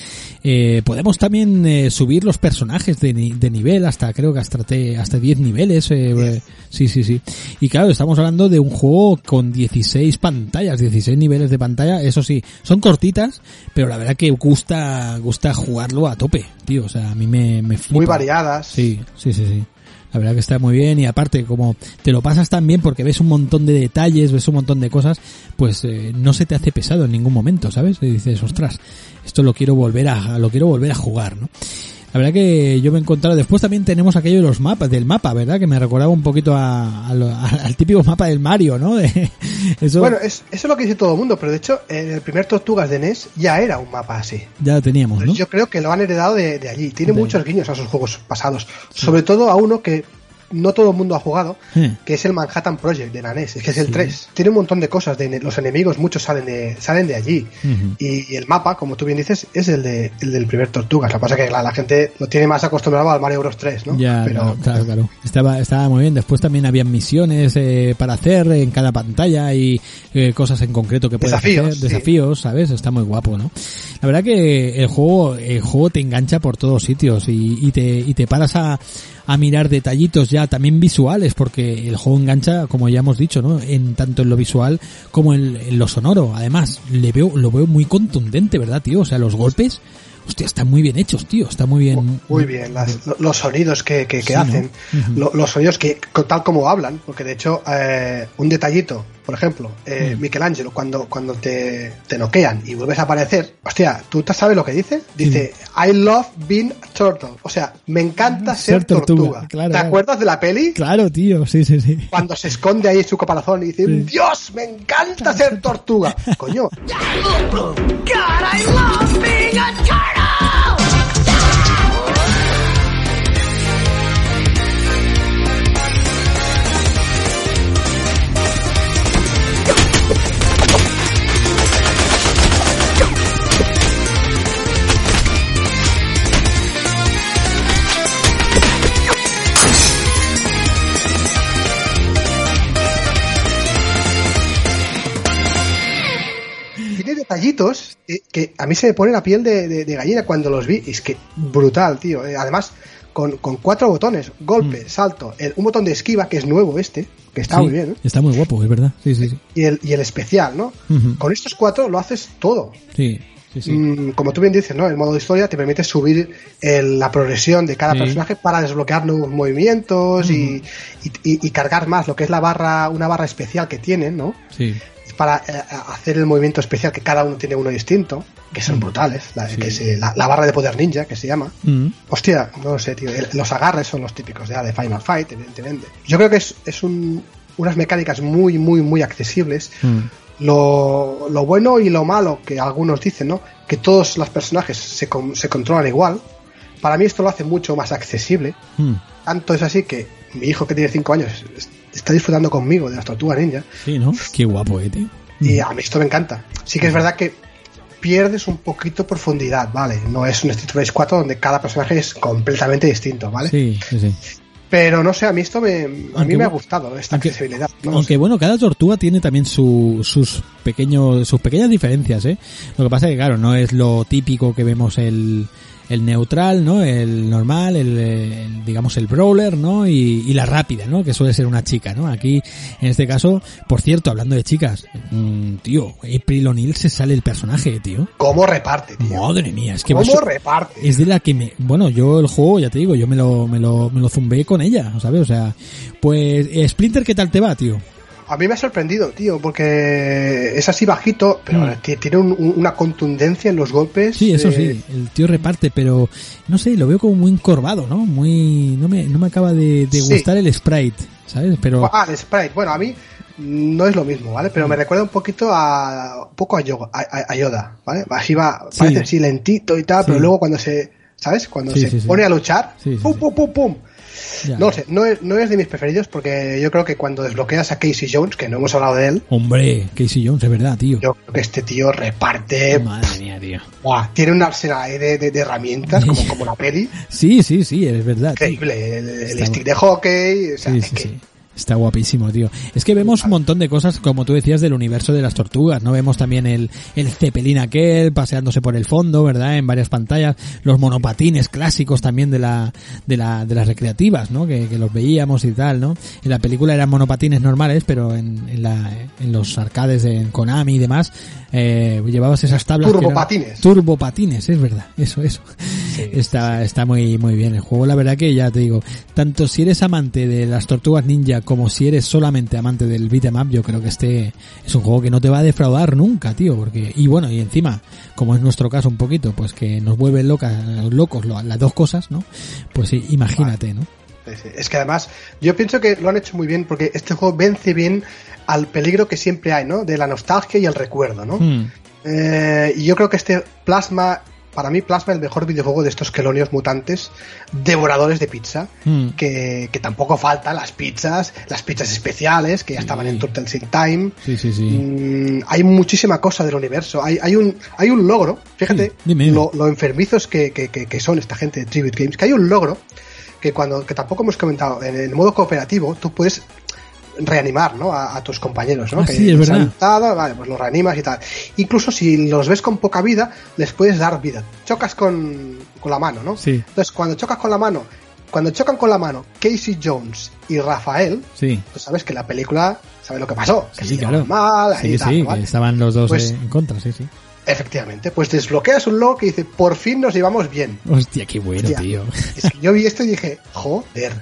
Eh, podemos también eh, subir los personajes de, de nivel hasta, creo que hasta, te- hasta 10 niveles. eh, eh, sí, sí, sí. Y claro, estamos hablando de un juego con 16 pantallas, 16 niveles de pantalla. Eso sí, son cortitas, pero la verdad que gusta, gusta jugarlo a tope, tío. O sea, a mí me, me flipa. Muy variadas. Sí, sí, sí, sí. La verdad que está muy bien y aparte como te lo pasas tan bien porque ves un montón de detalles, ves un montón de cosas, pues eh, no se te hace pesado en ningún momento, ¿sabes? Y dices, ostras, esto lo quiero volver a, lo quiero volver a jugar, ¿no? La verdad que yo me he encontrado, después también tenemos aquello de los mapas, del mapa, ¿verdad? Que me recordaba un poquito a, a lo- a- al típico mapa del Mario, ¿no? De- eso Bueno, es, eso es lo que dice todo el mundo, pero de hecho, en el primer Tortugas de NES ya era un mapa así. ya lo teníamos, ¿no? Yo creo que lo han heredado de, de allí. Tiene De muchos guiños a sus juegos pasados. Sobre todo a uno que no todo el mundo ha jugado, Hmm. que es el Manhattan Project de la NES, es que es el 3. Tiene un montón de cosas, de los enemigos muchos salen de, salen de allí. Y, y el mapa, como tú bien dices, es el, de, el del primer Tortugas. Lo que pasa es que la, la gente lo tiene más acostumbrado al Mario Bros 3, ¿no? Ya, Pero claro, claro, claro. Estaba, estaba muy bien. Después también había misiones eh, para hacer en cada pantalla y eh, cosas en concreto que puedes Desafíos, hacer. sí. Desafíos, ¿sabes? Está muy guapo, ¿no? La verdad que el juego, el juego te engancha por todos sitios y, y te, y te paras a, a mirar detallitos ya también visuales porque el juego engancha, como ya hemos dicho, ¿no? En tanto en lo visual como en, en lo sonoro. Además, le veo, lo veo muy contundente, ¿verdad, tío? O sea, los golpes, hostia, están muy bien hechos, tío. Está muy bien. muy bien, las- lo- los sonidos que, que- que Sí, ¿no? hacen, Ujú. lo- los sonidos que tal como hablan, porque de hecho, eh, un detallito, por ejemplo, eh, Mm. Michelangelo, cuando, cuando te, te noquean y vuelves a aparecer, hostia, ¿tú te sabes lo que dice? Dice, I love being a turtle. O sea, me encanta Ser ser, tortuga, tortuga. claro, ¿Te claro. acuerdas de la peli? Claro, tío, sí, sí, sí. Cuando se esconde ahí en su caparazón y dice, Sí. Dios, me encanta ser tortuga. Coño, tiene detallitos que, a mí se me pone la piel de, de- de gallina cuando los vi. Es que brutal, tío. Eh, además, con, con cuatro botones, golpe, salto, el- un botón de esquiva, que es nuevo este, que está Mm. Sí, muy bien, ¿eh? Está muy guapo, es verdad. Sí, sí, sí. y, el, y el especial, ¿no? Con estos cuatro lo haces todo. Sí, sí, sí. Mm, como tú bien dices, ¿no? El modo de historia te permite subir el- la progresión de cada Sí. personaje para desbloquear nuevos movimientos y, y- y- y cargar más lo que es la barra, una barra especial que tienen, ¿no? Sí. Para eh, hacer el movimiento especial que cada uno tiene uno distinto, que son brutales, la, que se- la- la barra de poder ninja que se llama. Mm. Hostia, no lo sé, tío. el- los agarres son los típicos ya de Final Fight, evidentemente. Yo creo que es, es un- unas mecánicas muy, muy, muy accesibles. Mm. Lo, lo bueno y lo malo que algunos dicen, ¿no? Que todos los personajes se, se controlan igual. Para mí esto lo hace mucho más accesible. Mm. Tanto es así que mi hijo que tiene 5 años está disfrutando conmigo de las tortugas ninja. Sí, ¿no? Qué guapo, eh, tío. Y a mí esto me encanta. Sí que es verdad que pierdes un poquito profundidad, ¿vale? No es un Street Race 4 donde cada personaje es completamente distinto, ¿vale? Sí, sí, sí. Pero no sé, a mí esto me, a Aunque mí me ha gustado, esta aunque- accesibilidad. ¿no? Aunque bueno, cada tortuga tiene también su, sus pequeños, sus pequeñas diferencias, ¿eh? Lo que pasa es que claro, no es lo típico que vemos el, el neutral, ¿no? El normal, el, el, digamos el brawler, ¿no? Y, y la rápida, ¿no? Que suele ser una chica, ¿no? Aquí, en este caso, por cierto, hablando de chicas, mm, tío, April O'Neil se sale el personaje, tío. ¿Cómo reparte, tío? Madre mía, es que ¿Cómo eso- reparte? es de la que me, bueno, yo el juego, ya te digo, yo me lo, me lo, me lo zumbé con ella, ¿sabes? O sea, pues, eh, Splinter, ¿qué tal te va, tío? A mí me ha sorprendido, tío, porque es así bajito, pero Mm. ti- tiene un- un- una contundencia en los golpes. Sí, eso eh, sí, el tío reparte, pero no sé, lo veo como muy encorvado, ¿no? Muy, no me, no me acaba de, de Sí. gustar el sprite, ¿sabes? Pero, Ah, el sprite. Bueno, a mí no es lo mismo, ¿vale? Mm. Pero me recuerda un poquito a un poco a, Yoga- a, a- Yoda, ¿vale? Así va, Sí. parece así lentito y tal, Sí. pero luego cuando se, ¿sabes? Cuando se pone a luchar, pum, pum, pum, pum. Ya. No lo sé, no es, no es de mis preferidos porque yo creo que cuando desbloqueas a Casey Jones, que no hemos hablado de él, Hombre, Casey Jones, es verdad, tío. yo creo que este tío reparte, Madre mía, tío. Tiene un arsenal de, de- de herramientas, como, como la peli, Sí, sí, sí, es verdad. increíble, el, stick de hockey, o sea, Sí, es sí, que- sí. Está guapísimo, tío. Es que vemos un montón de cosas, como tú decías, del universo de las tortugas, ¿no? Vemos también el, el cepelín aquel paseándose por el fondo, ¿verdad? En varias pantallas. Los monopatines clásicos también de la, de la, de las recreativas, ¿no? Que, que los veíamos y tal, ¿no? En la película eran monopatines normales, pero en, en la, en los arcades de en Konami y demás, eh, llevabas esas tablas. que eran- Turbopatines. Turbopatines, es verdad. Eso, eso. está, está muy, muy bien el juego. La verdad que ya te digo, tanto si eres amante de las tortugas ninja como si eres solamente amante del beat'em up, yo creo que este es un juego que no te va a defraudar nunca, tío, porque, y bueno, y encima, como es nuestro caso un poquito, pues que nos vuelven locas, locos lo- las dos cosas, ¿no? Pues imagínate, ¿no? Es que además, yo pienso que lo han hecho muy bien porque este juego vence bien al peligro que siempre hay, ¿no? De la nostalgia y el recuerdo, ¿no? Hmm. Eh, y yo creo que este plasma para mí plasma el mejor videojuego de estos quelonios mutantes devoradores de pizza, Mm. que, que tampoco faltan las pizzas, las pizzas especiales que ya estaban en Turtles in Time. Sí, sí, sí. Mm, hay muchísima cosa del universo. Hay, hay, un, hay un logro, fíjate Sí, dime, dime. Lo, lo enfermizos que, que, que, que son esta gente de Tribute Games, que hay un logro que cuando que tampoco hemos comentado, en el modo cooperativo tú puedes reanimar ¿no? a, a tus compañeros, ¿no? Ah, que sí, es verdad. vale, pues los reanimas y tal. Incluso si los ves con poca vida, les puedes dar vida. Chocas con, con la mano, ¿no? Sí. Entonces, cuando chocas con la mano, cuando chocan con la mano Casey Jones y Rafael, Sí. tú sabes que la película sabe lo que pasó. Que Sí, se sí, claro. llevaban mal, ahí Sí, y tal, sí, ¿no? que ¿Vale? estaban los dos Pues- en contra, sí, sí. Efectivamente, pues desbloqueas un log que dice, por fin nos llevamos bien. Hostia, qué bueno, Hostia. tío. Es que yo vi esto y dije, joder,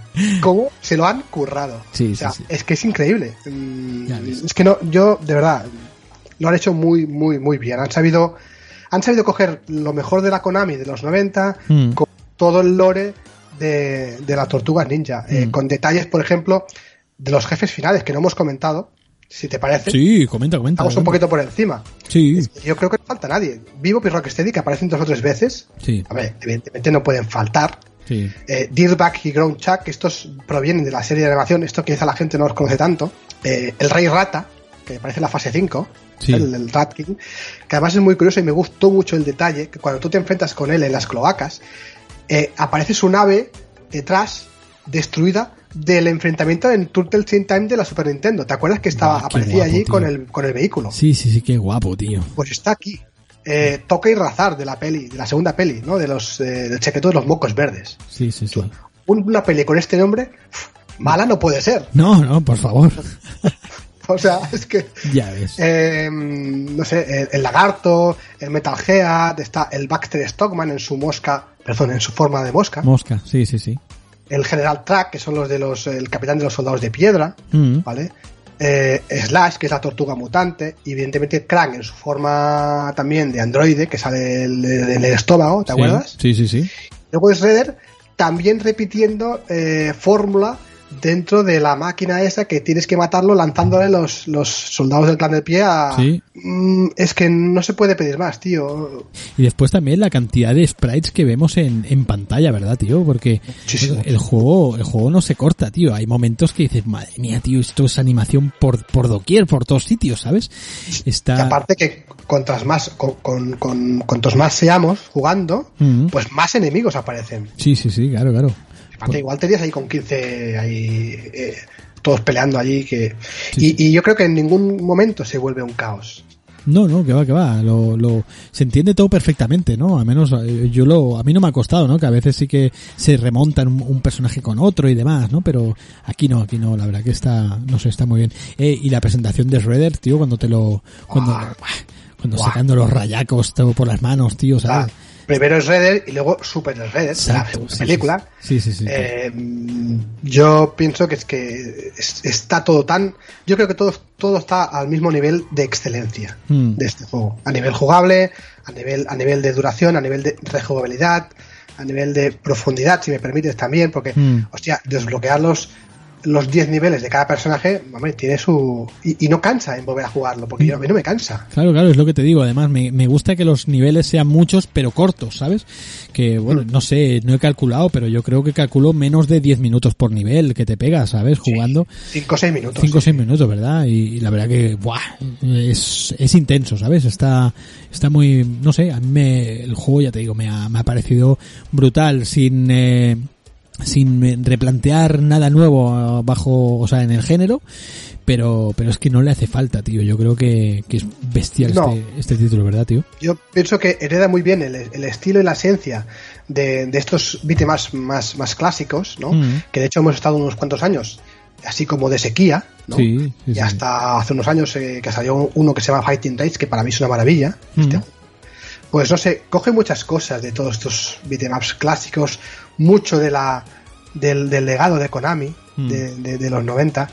¿cómo se lo han currado? Sí, o sea, sí, sí. es que es increíble. Mm. Es que no, yo, de verdad, lo han hecho muy, muy, muy bien. Han sabido, han sabido coger lo mejor de la Konami de los 90, Mm. con todo el lore de, de la Tortuga Ninja, eh, Mm. con detalles, por ejemplo, de los jefes finales que no hemos comentado, si te parece. Sí, comenta, comenta. Estamos un poquito por encima. Sí, Yo creo que no falta nadie. Vivo y Rocksteady, que aparecen dos o tres veces. sí, A ver, evidentemente no pueden faltar. sí. Eh, Dirtbag y Ground Chuck, estos provienen de la serie de animación, esto quizá la gente no los conoce tanto. Eh, el Rey Rata, que aparece en la fase 5, Sí. el, el Rat King, que además es muy curioso y me gustó mucho el detalle, que cuando tú te enfrentas con él en las cloacas, eh, aparece su nave detrás, destruida, del enfrentamiento en Turtles in Time de la Super Nintendo. ¿Te acuerdas que estaba, qué aparecía guapo, allí tío. con el, con el vehículo? Sí, sí, sí, qué guapo, tío. Pues está aquí. Eh, Toca y Razar de la peli, de la segunda peli, ¿no? De los, eh, del secreto de los mocos verdes. Sí, sí, sí. Un- una peli con este nombre, mala no puede ser. No, no, por favor. O sea, es que, Ya ves. eh, no sé, el, el lagarto, el Metal Gear, está el Baxter Stockman en su mosca, perdón, en su forma de mosca, Mosca, sí, sí, sí. El General Track, que son los de los, el capitán de los soldados de piedra, Mm. ¿vale? Eh, Slash, que es la tortuga mutante, y evidentemente Krang en su forma también de androide, que sale del, del estómago, ¿te Sí, acuerdas? Sí, sí, sí. Luego es Redder también repitiendo eh, fórmula dentro de la máquina esa que tienes que matarlo lanzándole los, los soldados del clan del pie a... Sí. Mm, es que no se puede pedir más, tío. Y después también la cantidad de sprites que vemos en, en pantalla, ¿verdad, tío? Porque Muchísimo. el juego, el juego no se corta, tío. Hay momentos que dices, madre mía, tío, esto es animación por, por doquier, por todos sitios, ¿sabes? Está... Y aparte que cuantas más, con, con, con- cuantos más seamos jugando, pues más enemigos aparecen. Sí, sí, sí, claro, claro. Aparte, igual te ahí con 15 ahí, eh, todos peleando allí que... Sí, y, y yo creo que en ningún momento se vuelve un caos. No, no, que va, que va. Lo, lo, se entiende todo perfectamente, ¿no? A menos eh, yo lo, a mí no me ha costado, ¿no? Que a veces sí que se remontan un, un personaje con otro y demás, ¿no? Pero aquí no, aquí no, la verdad que está, no sé, está muy bien. Eh, y la presentación de Shredder, tío, cuando te lo, cuando, Buah. cuando Buah. sacando los rayacos todo por las manos, tío, Ah, ¿sabes? Primero es Redder y luego Super Redder, la segunda película. Sí, sí, sí. Eh, yo pienso que es que es- está todo tan. Yo creo que todo, todo está al mismo nivel de excelencia Mm. de este juego. A nivel jugable, a nivel, a nivel de duración, a nivel de rejugabilidad, a nivel de profundidad, si me permites también, porque, Mm. hostia, desbloquear los, los 10 niveles de cada personaje, hombre, tiene su. Y, y no cansa en volver a jugarlo, porque yo, a mí no me cansa. Claro, claro, es lo que te digo. Además, me, me gusta que los niveles sean muchos, pero cortos, ¿sabes? Que, bueno, no sé, no he calculado, pero yo creo que calculo menos de 10 minutos por nivel que te pegas, ¿sabes? Jugando 5 o 6 minutos. 5 o 6 minutos, ¿verdad? Y, y la verdad que, ¡buah! Es, es intenso, ¿sabes? Está, está muy, no sé, a mí me, el juego, ya te digo, me ha, me ha parecido brutal, sin, eh, sin replantear nada nuevo bajo, o sea, en el género, pero, pero es que no le hace falta, tío. Yo creo que, que es bestial No. este, este título, ¿verdad, tío? Yo pienso que hereda muy bien el, el estilo y la esencia de, de estos beat'em más, más clásicos, ¿no? Mm. Que de hecho hemos estado unos cuantos años, así como de sequía, ¿no? Sí, sí, y sí. hasta hace unos años eh, que salió uno que se llama Fighting Rage, que para mí es una maravilla. Mm. este. Pues no sé, coge muchas cosas de todos estos beat'em ups clásicos, mucho de la del, del legado de Konami Mm. de, de- de los 90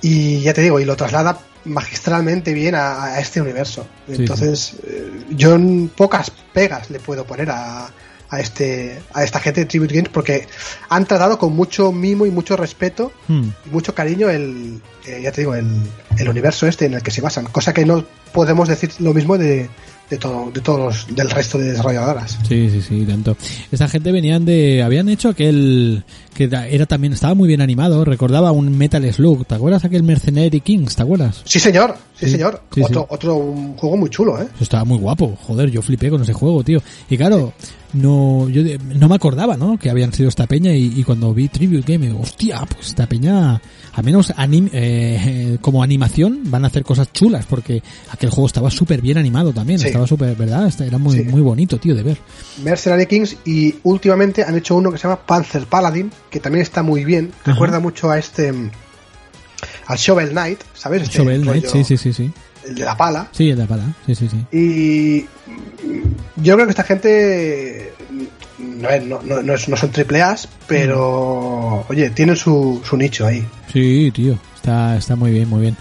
y ya te digo, y lo traslada magistralmente bien a, a este universo. Sí, Entonces, eh, yo en pocas pegas le puedo poner a, a este a esta gente de Tribute Games porque han tratado con mucho mimo y mucho respeto Mm. y mucho cariño el eh, ya te digo el, el universo este en el que se basan cosa que no podemos decir lo mismo de, de todo, de todos los, del resto de desarrolladoras. Sí, sí, sí, tanto. Esta gente venían de, habían hecho aquel que era también estaba muy bien animado, recordaba un Metal Slug, ¿te acuerdas aquel Mercenary Kings, te acuerdas? Sí, señor, sí, Sí, señor. sí, otro, sí. otro un juego muy chulo, ¿eh? Eso estaba muy guapo, joder, yo flipé con ese juego, tío. Y claro, no yo no me acordaba, ¿no? Que habían sido esta peña y, y cuando vi Tribute Game, digo, hostia, pues esta peña, a menos anim- eh, como animación, van a hacer cosas chulas porque aquel juego estaba súper bien animado también, Sí. estaba súper, ¿verdad? Este- Era muy, Sí. muy bonito, tío, de ver. Mercenary Kings y últimamente han hecho uno que se llama Panzer Paladin, que también está muy bien. Ajá. Recuerda mucho a este al Shovel Knight, ¿sabes? Este Shovel Knight, sí, sí, sí, sí. El de la pala. Sí, el de la pala, sí, sí, sí. Y yo creo que esta gente no, no, no son triple A's, pero oye, tienen su, su nicho ahí. Sí, tío, está, está muy bien, muy bien.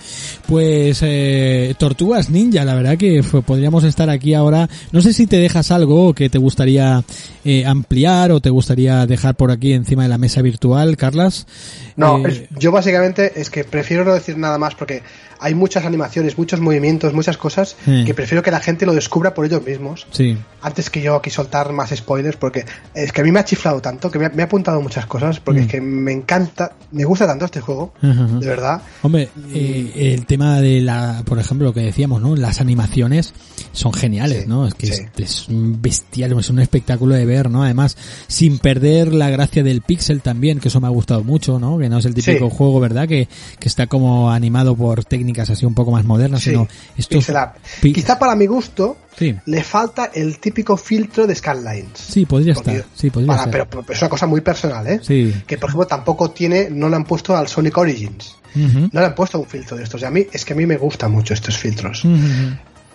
Pues eh, Tortugas Ninja, la verdad que fue- podríamos estar aquí ahora. No sé si te dejas algo que te gustaría eh, ampliar o te gustaría dejar por aquí encima de la mesa virtual, Carlas. No, Eh, yo básicamente es que prefiero no decir nada más porque hay muchas animaciones, muchos movimientos, muchas cosas que prefiero que la gente lo descubra por ellos mismos. sí, antes que yo aquí soltar más spoilers, porque es que a mí me ha chiflado tanto, que me ha, me ha apuntado muchas cosas, porque Mm. es que me encanta, me gusta tanto este juego, de verdad. Hombre, eh, el tema de la, por ejemplo, lo que decíamos, ¿no? Las animaciones son geniales, Sí, ¿no? Es que sí. es, es un bestial, es un espectáculo de ver, ¿no? Además, sin perder la gracia del pixel también, que eso me ha gustado mucho, ¿no? Que no es el típico Sí. juego, ¿verdad? Que, que está como animado por técnicas así un poco más modernas, Sí, sino pi- Quizá para mi gusto Sí. le falta el típico filtro de Scanlines. Sí, podría estar, sí, podría para- ser. Pero, pero es una cosa muy personal, ¿eh? Sí. Que por ejemplo tampoco tiene, no le han puesto al Sonic Origins. No le han puesto un filtro de estos. Y a mí, es que a mí me gustan mucho estos filtros.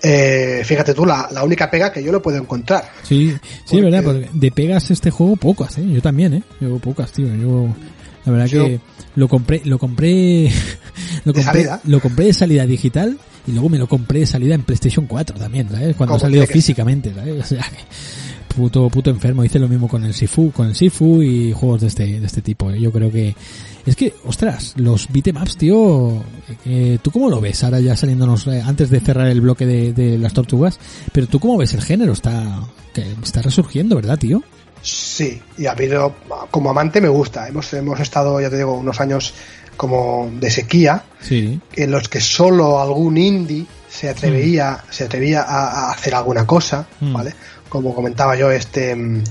Eh, fíjate tú, la, la única pega que yo lo puedo encontrar. Sí, sí, Porque- verdad, porque de pegas este juego pocas, ¿eh? Yo también, ¿eh? Yo pocas, tío. Yo, la verdad Yo- que lo compré, lo compré, lo ¿De compré, lo compré de salida digital y luego me lo compré de salida en PlayStation 4 también, ¿sabes? Cuando ha salido físicamente, ¿sabes? O sea, puto, puto enfermo. Hice lo mismo con el Sifu, con el Sifu y juegos de este, de este tipo. ¿eh? Yo creo que, es que, ostras, los beatemaps, tío, eh, ¿tú cómo lo ves? Ahora ya saliéndonos, eh, antes de cerrar el bloque de, de las tortugas, pero ¿tú cómo ves el género? Está, que está resurgiendo, ¿verdad, tío? Sí, y a mí lo- como amante me gusta. Hemos, hemos estado, ya te digo, unos años como de sequía, Sí. en los que solo algún indie se atrevía, Mm. se atrevía a, a hacer alguna cosa, ¿vale? Como comentaba yo, este mm,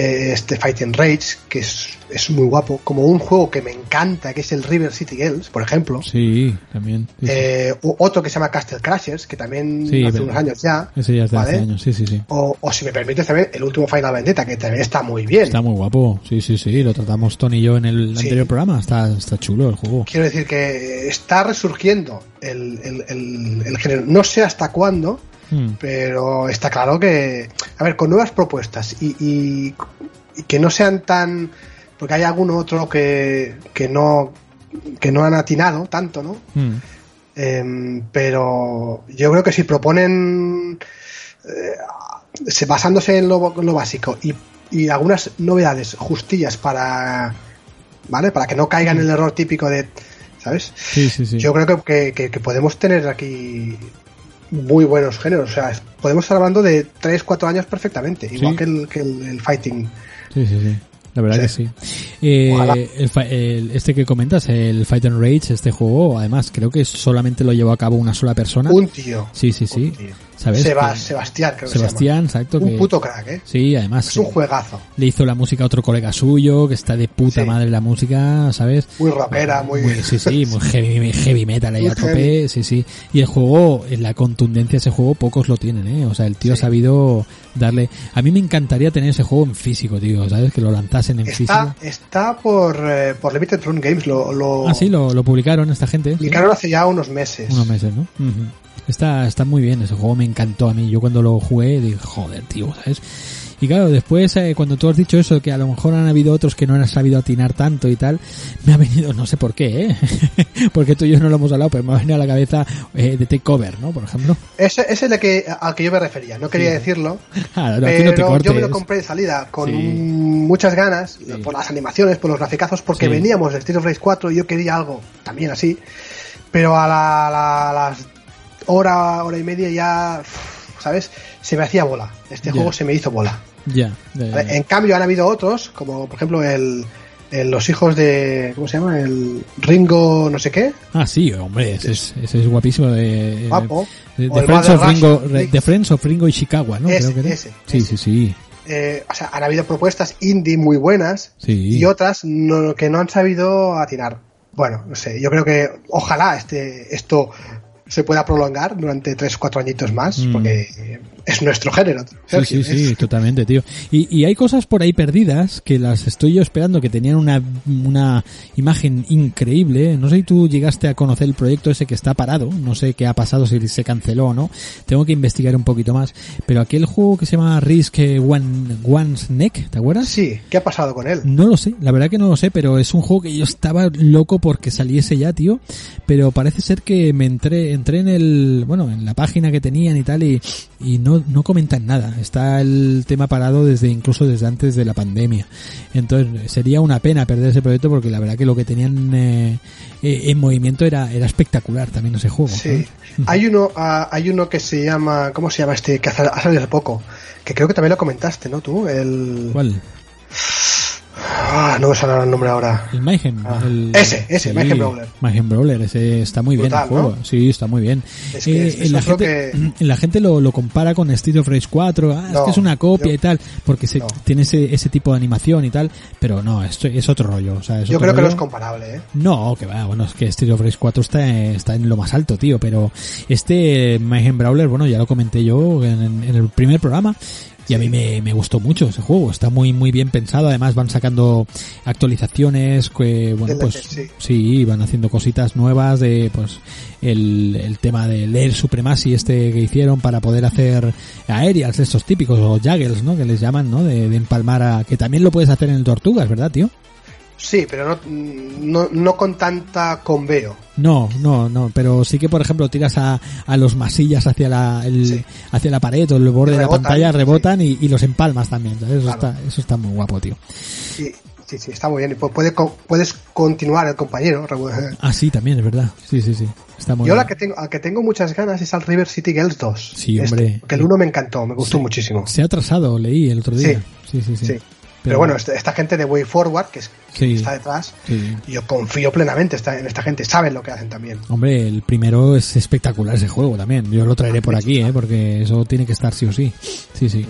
eh, este Fighting Rage, que es, es muy guapo, como un juego que me encanta, que es el River City Girls, por ejemplo. Sí, también. Sí. Eh, otro que se llama Castle Crashers, que también Sí, hace unos años ya. Ese ya de ¿vale? hace años, sí, sí, sí. O, o si me permites también, el último Final Vendetta, que también está muy bien. Está muy guapo, sí, sí, sí, lo tratamos Tony y yo en el anterior programa, está, está chulo el juego. Quiero decir que está resurgiendo el, el, el- el género. No sé hasta cuándo, Hmm. pero está claro que, a ver, con nuevas propuestas y, y- y que no sean tan, porque hay algún otro que, que no que no han atinado tanto, ¿no? Hmm. Em, pero yo creo que si proponen eh, se- basándose en lo, en lo básico y, y algunas novedades justillas para vale para que no caigan en el error típico de ¿sabes? Sí, sí, sí. Yo creo que- que podemos tener aquí muy buenos géneros. O sea, podemos estar hablando de 3, 4 años perfectamente. Igual Sí. que, el, que el, el fighting. Sí, sí, sí. La verdad Sí. que sí. Eh, el el- este que comentas, el Fight and Rage, este juego, además, creo que solamente lo llevó a cabo una sola persona. Un tío. Sí, sí, sí. Un tío. ¿Sabes? Seba- Que- Sebastián, creo que Sebastián, se exacto. llama. que- Un puto crack, ¿eh? Sí, además. Es un juegazo. Le hizo la música a otro colega suyo, que está de puta Sí. madre la música, ¿sabes? Muy rockera, muy... sí, sí, muy heavy, heavy metal ahí Muy a tope, heavy. sí, sí. Y el juego, la contundencia de ese juego, pocos lo tienen, ¿eh? O sea, el tío ha Sí. sabido darle... A mí me encantaría tener ese juego en físico, tío, ¿sabes? Que lo lanzasen en Está, físico. está por, eh, por Limited Run Games. Lo, lo Ah, sí, lo, lo publicaron esta gente. sí. publicaron hace ya unos meses. Unos meses, ¿no? Ujú. Está, está muy bien, ese juego me encantó a mí. Yo cuando lo jugué dije, joder, tío, ¿sabes? Y claro, después, eh, cuando tú has dicho eso, que a lo mejor han habido otros que no han sabido atinar tanto y tal, me ha venido, no sé por qué, ¿eh? Porque tú y yo no lo hemos hablado, pero me ha venido a la cabeza eh, de Takeover, ¿no? Por ejemplo. Ese, ese es el que, al que yo me refería. No quería decirlo. Ah, no, aquí no te pero yo me lo compré de salida con Sí. muchas ganas por las animaciones, por los graficazos, porque veníamos de Street of Rage 4 y yo quería algo también así. Pero a la, la- las hora, hora y media ya ¿sabes? Se me hacía bola. Este juego se me hizo bola. Ya. En cambio, han habido otros, como por ejemplo el, el- los hijos de. ¿Cómo se llama? El Ringo, no sé qué. Ah, sí, hombre, ese es, ese es guapísimo. De, Guapo. de, de Friends of Ringo, de Friends of Ringo Ishikawa, ¿no? Ese, Creo que ese, sí, ese. sí, sí, Eh, o sea, han habido propuestas indie muy buenas Sí. y otras no- que no han sabido atinar. Bueno, no sé, yo creo que ojalá este esto se pueda prolongar durante 3 4 añitos más, Mm. porque es nuestro género. Sí, Sergio, sí, sí, es- totalmente, tío. Y, y hay cosas por ahí perdidas que las estoy yo esperando, que tenían una, una imagen increíble. No sé si tú llegaste a conocer el proyecto ese que está parado. No sé qué ha pasado, si se canceló o no. Tengo que investigar un poquito más. Pero aquel juego que se llama Risk One, One's Neck, ¿te acuerdas? Sí, ¿qué ha pasado con él? No lo sé, la verdad que no lo sé, pero es un juego que yo estaba loco porque saliese ya, tío. Pero parece ser que me entré, entré en el, bueno, en la página que tenían y tal y, y no, no comentan nada. Está el tema parado desde, incluso desde antes de la pandemia. Entonces sería una pena perder ese proyecto porque la verdad que lo que tenían eh, eh, en movimiento era, era espectacular también ese juego. Sí. Hay uno, ah, hay uno que se llama, ¿cómo se llama este? Que ha sal- ha salido hace poco, que creo que también lo comentaste, ¿no? Tú, el, ¿Cuál? Ah, no me sale el nombre ahora. El Mayhem. Ah, el- ese, ese, Mayhem Brawler. Mayhem Brawler, ese está muy Brutal, bien el juego. ¿no? Sí, está muy bien. Es que Eh, es- es la, gente, la gente lo, lo compara con Street of Rage 4, ah, es No, que es una copia yo- y tal, porque se, no. tiene ese, ese tipo de animación y tal, pero no, esto es otro rollo. O sea, es Yo otro creo que no rollo. es comparable, ¿eh? No, que va, bueno, es que Street of Rage 4 está, está en lo más alto, tío, pero este Mayhem Brawler, bueno, ya lo comenté yo en, en el primer programa, y a mí me, me gustó mucho ese juego, está muy muy bien pensado, además van sacando actualizaciones, que, bueno, pues sí. sí, van haciendo cositas nuevas de, pues, el, el tema del Air Supremacy este que hicieron para poder hacer aéreas, estos típicos, o juggles, ¿no? Que les llaman, ¿no? De, de empalmar a, que también lo puedes hacer en el Tortugas, ¿verdad, tío? Sí, pero no, no, no con tanta conveo. No, no, no, pero sí que por ejemplo tiras a, a los masillas hacia la el, Sí. hacia la pared o el borde de la Rebotan, pantalla, sí. rebotan y, y los empalmas también. Eso Claro. está eso está muy guapo, tío. Sí, sí, sí, está muy bien. Y pu- puede, puedes continuar el compañero. Ah, sí, también es verdad. Sí, sí, sí. Está muy Yo la que tengo, al que tengo muchas ganas es al River City Girls 2. Sí, Este, hombre. que el 1 me encantó, me gustó Sí. muchísimo. Se ha atrasado, leí el otro día. Sí, sí, sí. Pero, bueno, esta, esta gente de Way Forward, que, es, que Sí. está detrás, Sí. yo confío plenamente esta- en esta gente, saben lo que hacen también. Hombre, el primero es espectacular ese juego también. Yo lo traeré por aquí, ¿eh? Porque eso tiene que estar sí o sí. Sí, sí.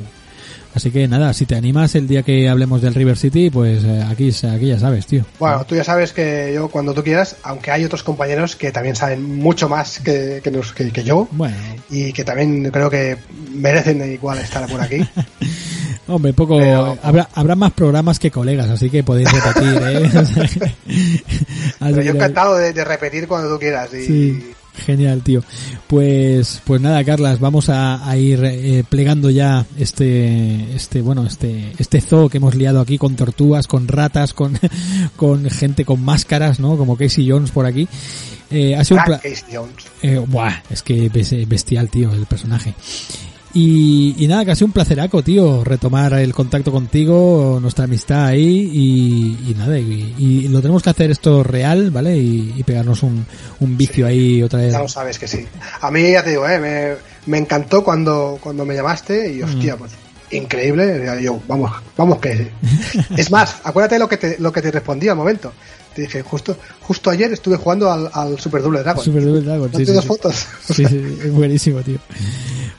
Así que nada, si te animas el día que hablemos del River City, pues eh, aquí, aquí ya sabes, tío. Bueno, tú ya sabes que yo cuando tú quieras, aunque hay otros compañeros que también saben mucho más que, que, nos- que- que yo Bueno, y que también creo que merecen igual estar por aquí. Hombre, poco Pero- habrá habrá más programas que colegas, así que podéis repetir, ¿eh? Pero yo encantado de, de repetir cuando tú quieras. Y, Sí, genial, tío. Pues pues nada, Carlas, vamos a, a ir eh, plegando ya este este bueno, este este zoo que hemos liado aquí con tortugas, con ratas, con con gente con máscaras, ¿no? Como Casey Jones por aquí. Eh, ha sido un Casey Jones. eh, buah, es que es bestial, tío, el personaje. Y, y nada, casi un placeraco, tío, retomar el contacto contigo, nuestra amistad ahí y, y nada, y, y lo tenemos que hacer esto real, ¿vale? Y, y pegarnos un, un vicio ahí otra vez. Ya lo sabes que sí. A mí ya te digo, eh, me, me encantó cuando, cuando me llamaste Mm. y hostia, pues increíble. Yo, vamos, vamos que. Es más, acuérdate lo que te, lo que te respondí al momento. Te dije, justo, justo ayer estuve jugando al, al Super Double Dragon. Super Double Dragon, sí, sí, dos sí. fotos. Sí, sí, es buenísimo, tío.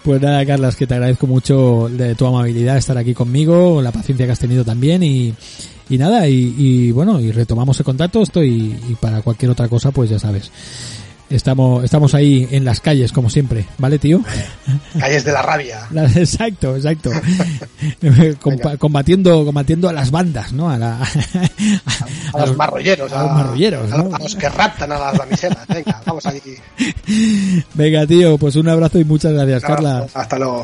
Pues nada, Carlas, que te agradezco mucho de tu amabilidad estar aquí conmigo, la paciencia que has tenido también y, y nada, y, y bueno, y retomamos el contacto, estoy y para cualquier otra cosa, pues ya sabes. Estamos, estamos ahí en las calles, como siempre, ¿vale, tío? Calles de la rabia. Exacto, exacto. Compa- combatiendo, combatiendo a las bandas, ¿no? A, la, A los marrolleros. a los marrolleros, a, ¿no? a los que raptan a las damiselas. Venga, vamos allí. Venga, tío, pues un abrazo y muchas gracias, Carla. Hasta luego.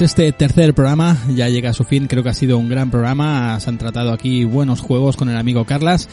Este tercer programa ya llega a su fin, creo que ha sido un gran programa, se han tratado aquí buenos juegos con el amigo Carlas.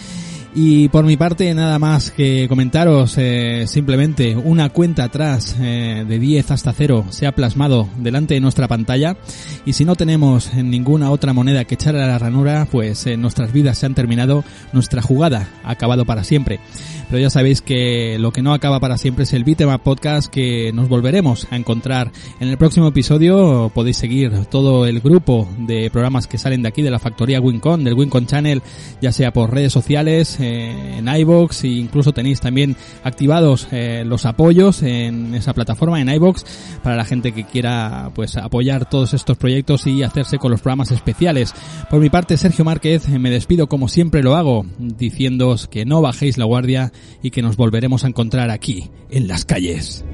Y por mi parte, nada más que comentaros, eh, simplemente una cuenta atrás eh, de 10 hasta 0 se ha plasmado delante de nuestra pantalla y si no tenemos ninguna otra moneda que echar a la ranura, pues eh, nuestras vidas se han terminado, nuestra jugada ha acabado para siempre. Pero ya sabéis que lo que no acaba para siempre es el Bitmap Podcast que nos volveremos a encontrar en el próximo episodio. Podéis seguir todo el grupo de programas que salen de aquí de la factoría Wincon, del Wincon Channel, ya sea por redes sociales, eh, en iBox e incluso tenéis también activados eh, los apoyos en esa plataforma en iBox para la gente que quiera pues apoyar todos estos proyectos y hacerse con los programas especiales. Por mi parte, Sergio Márquez, me despido como siempre lo hago, diciéndoos que no bajéis la guardia y que nos volveremos a encontrar aquí, en las calles.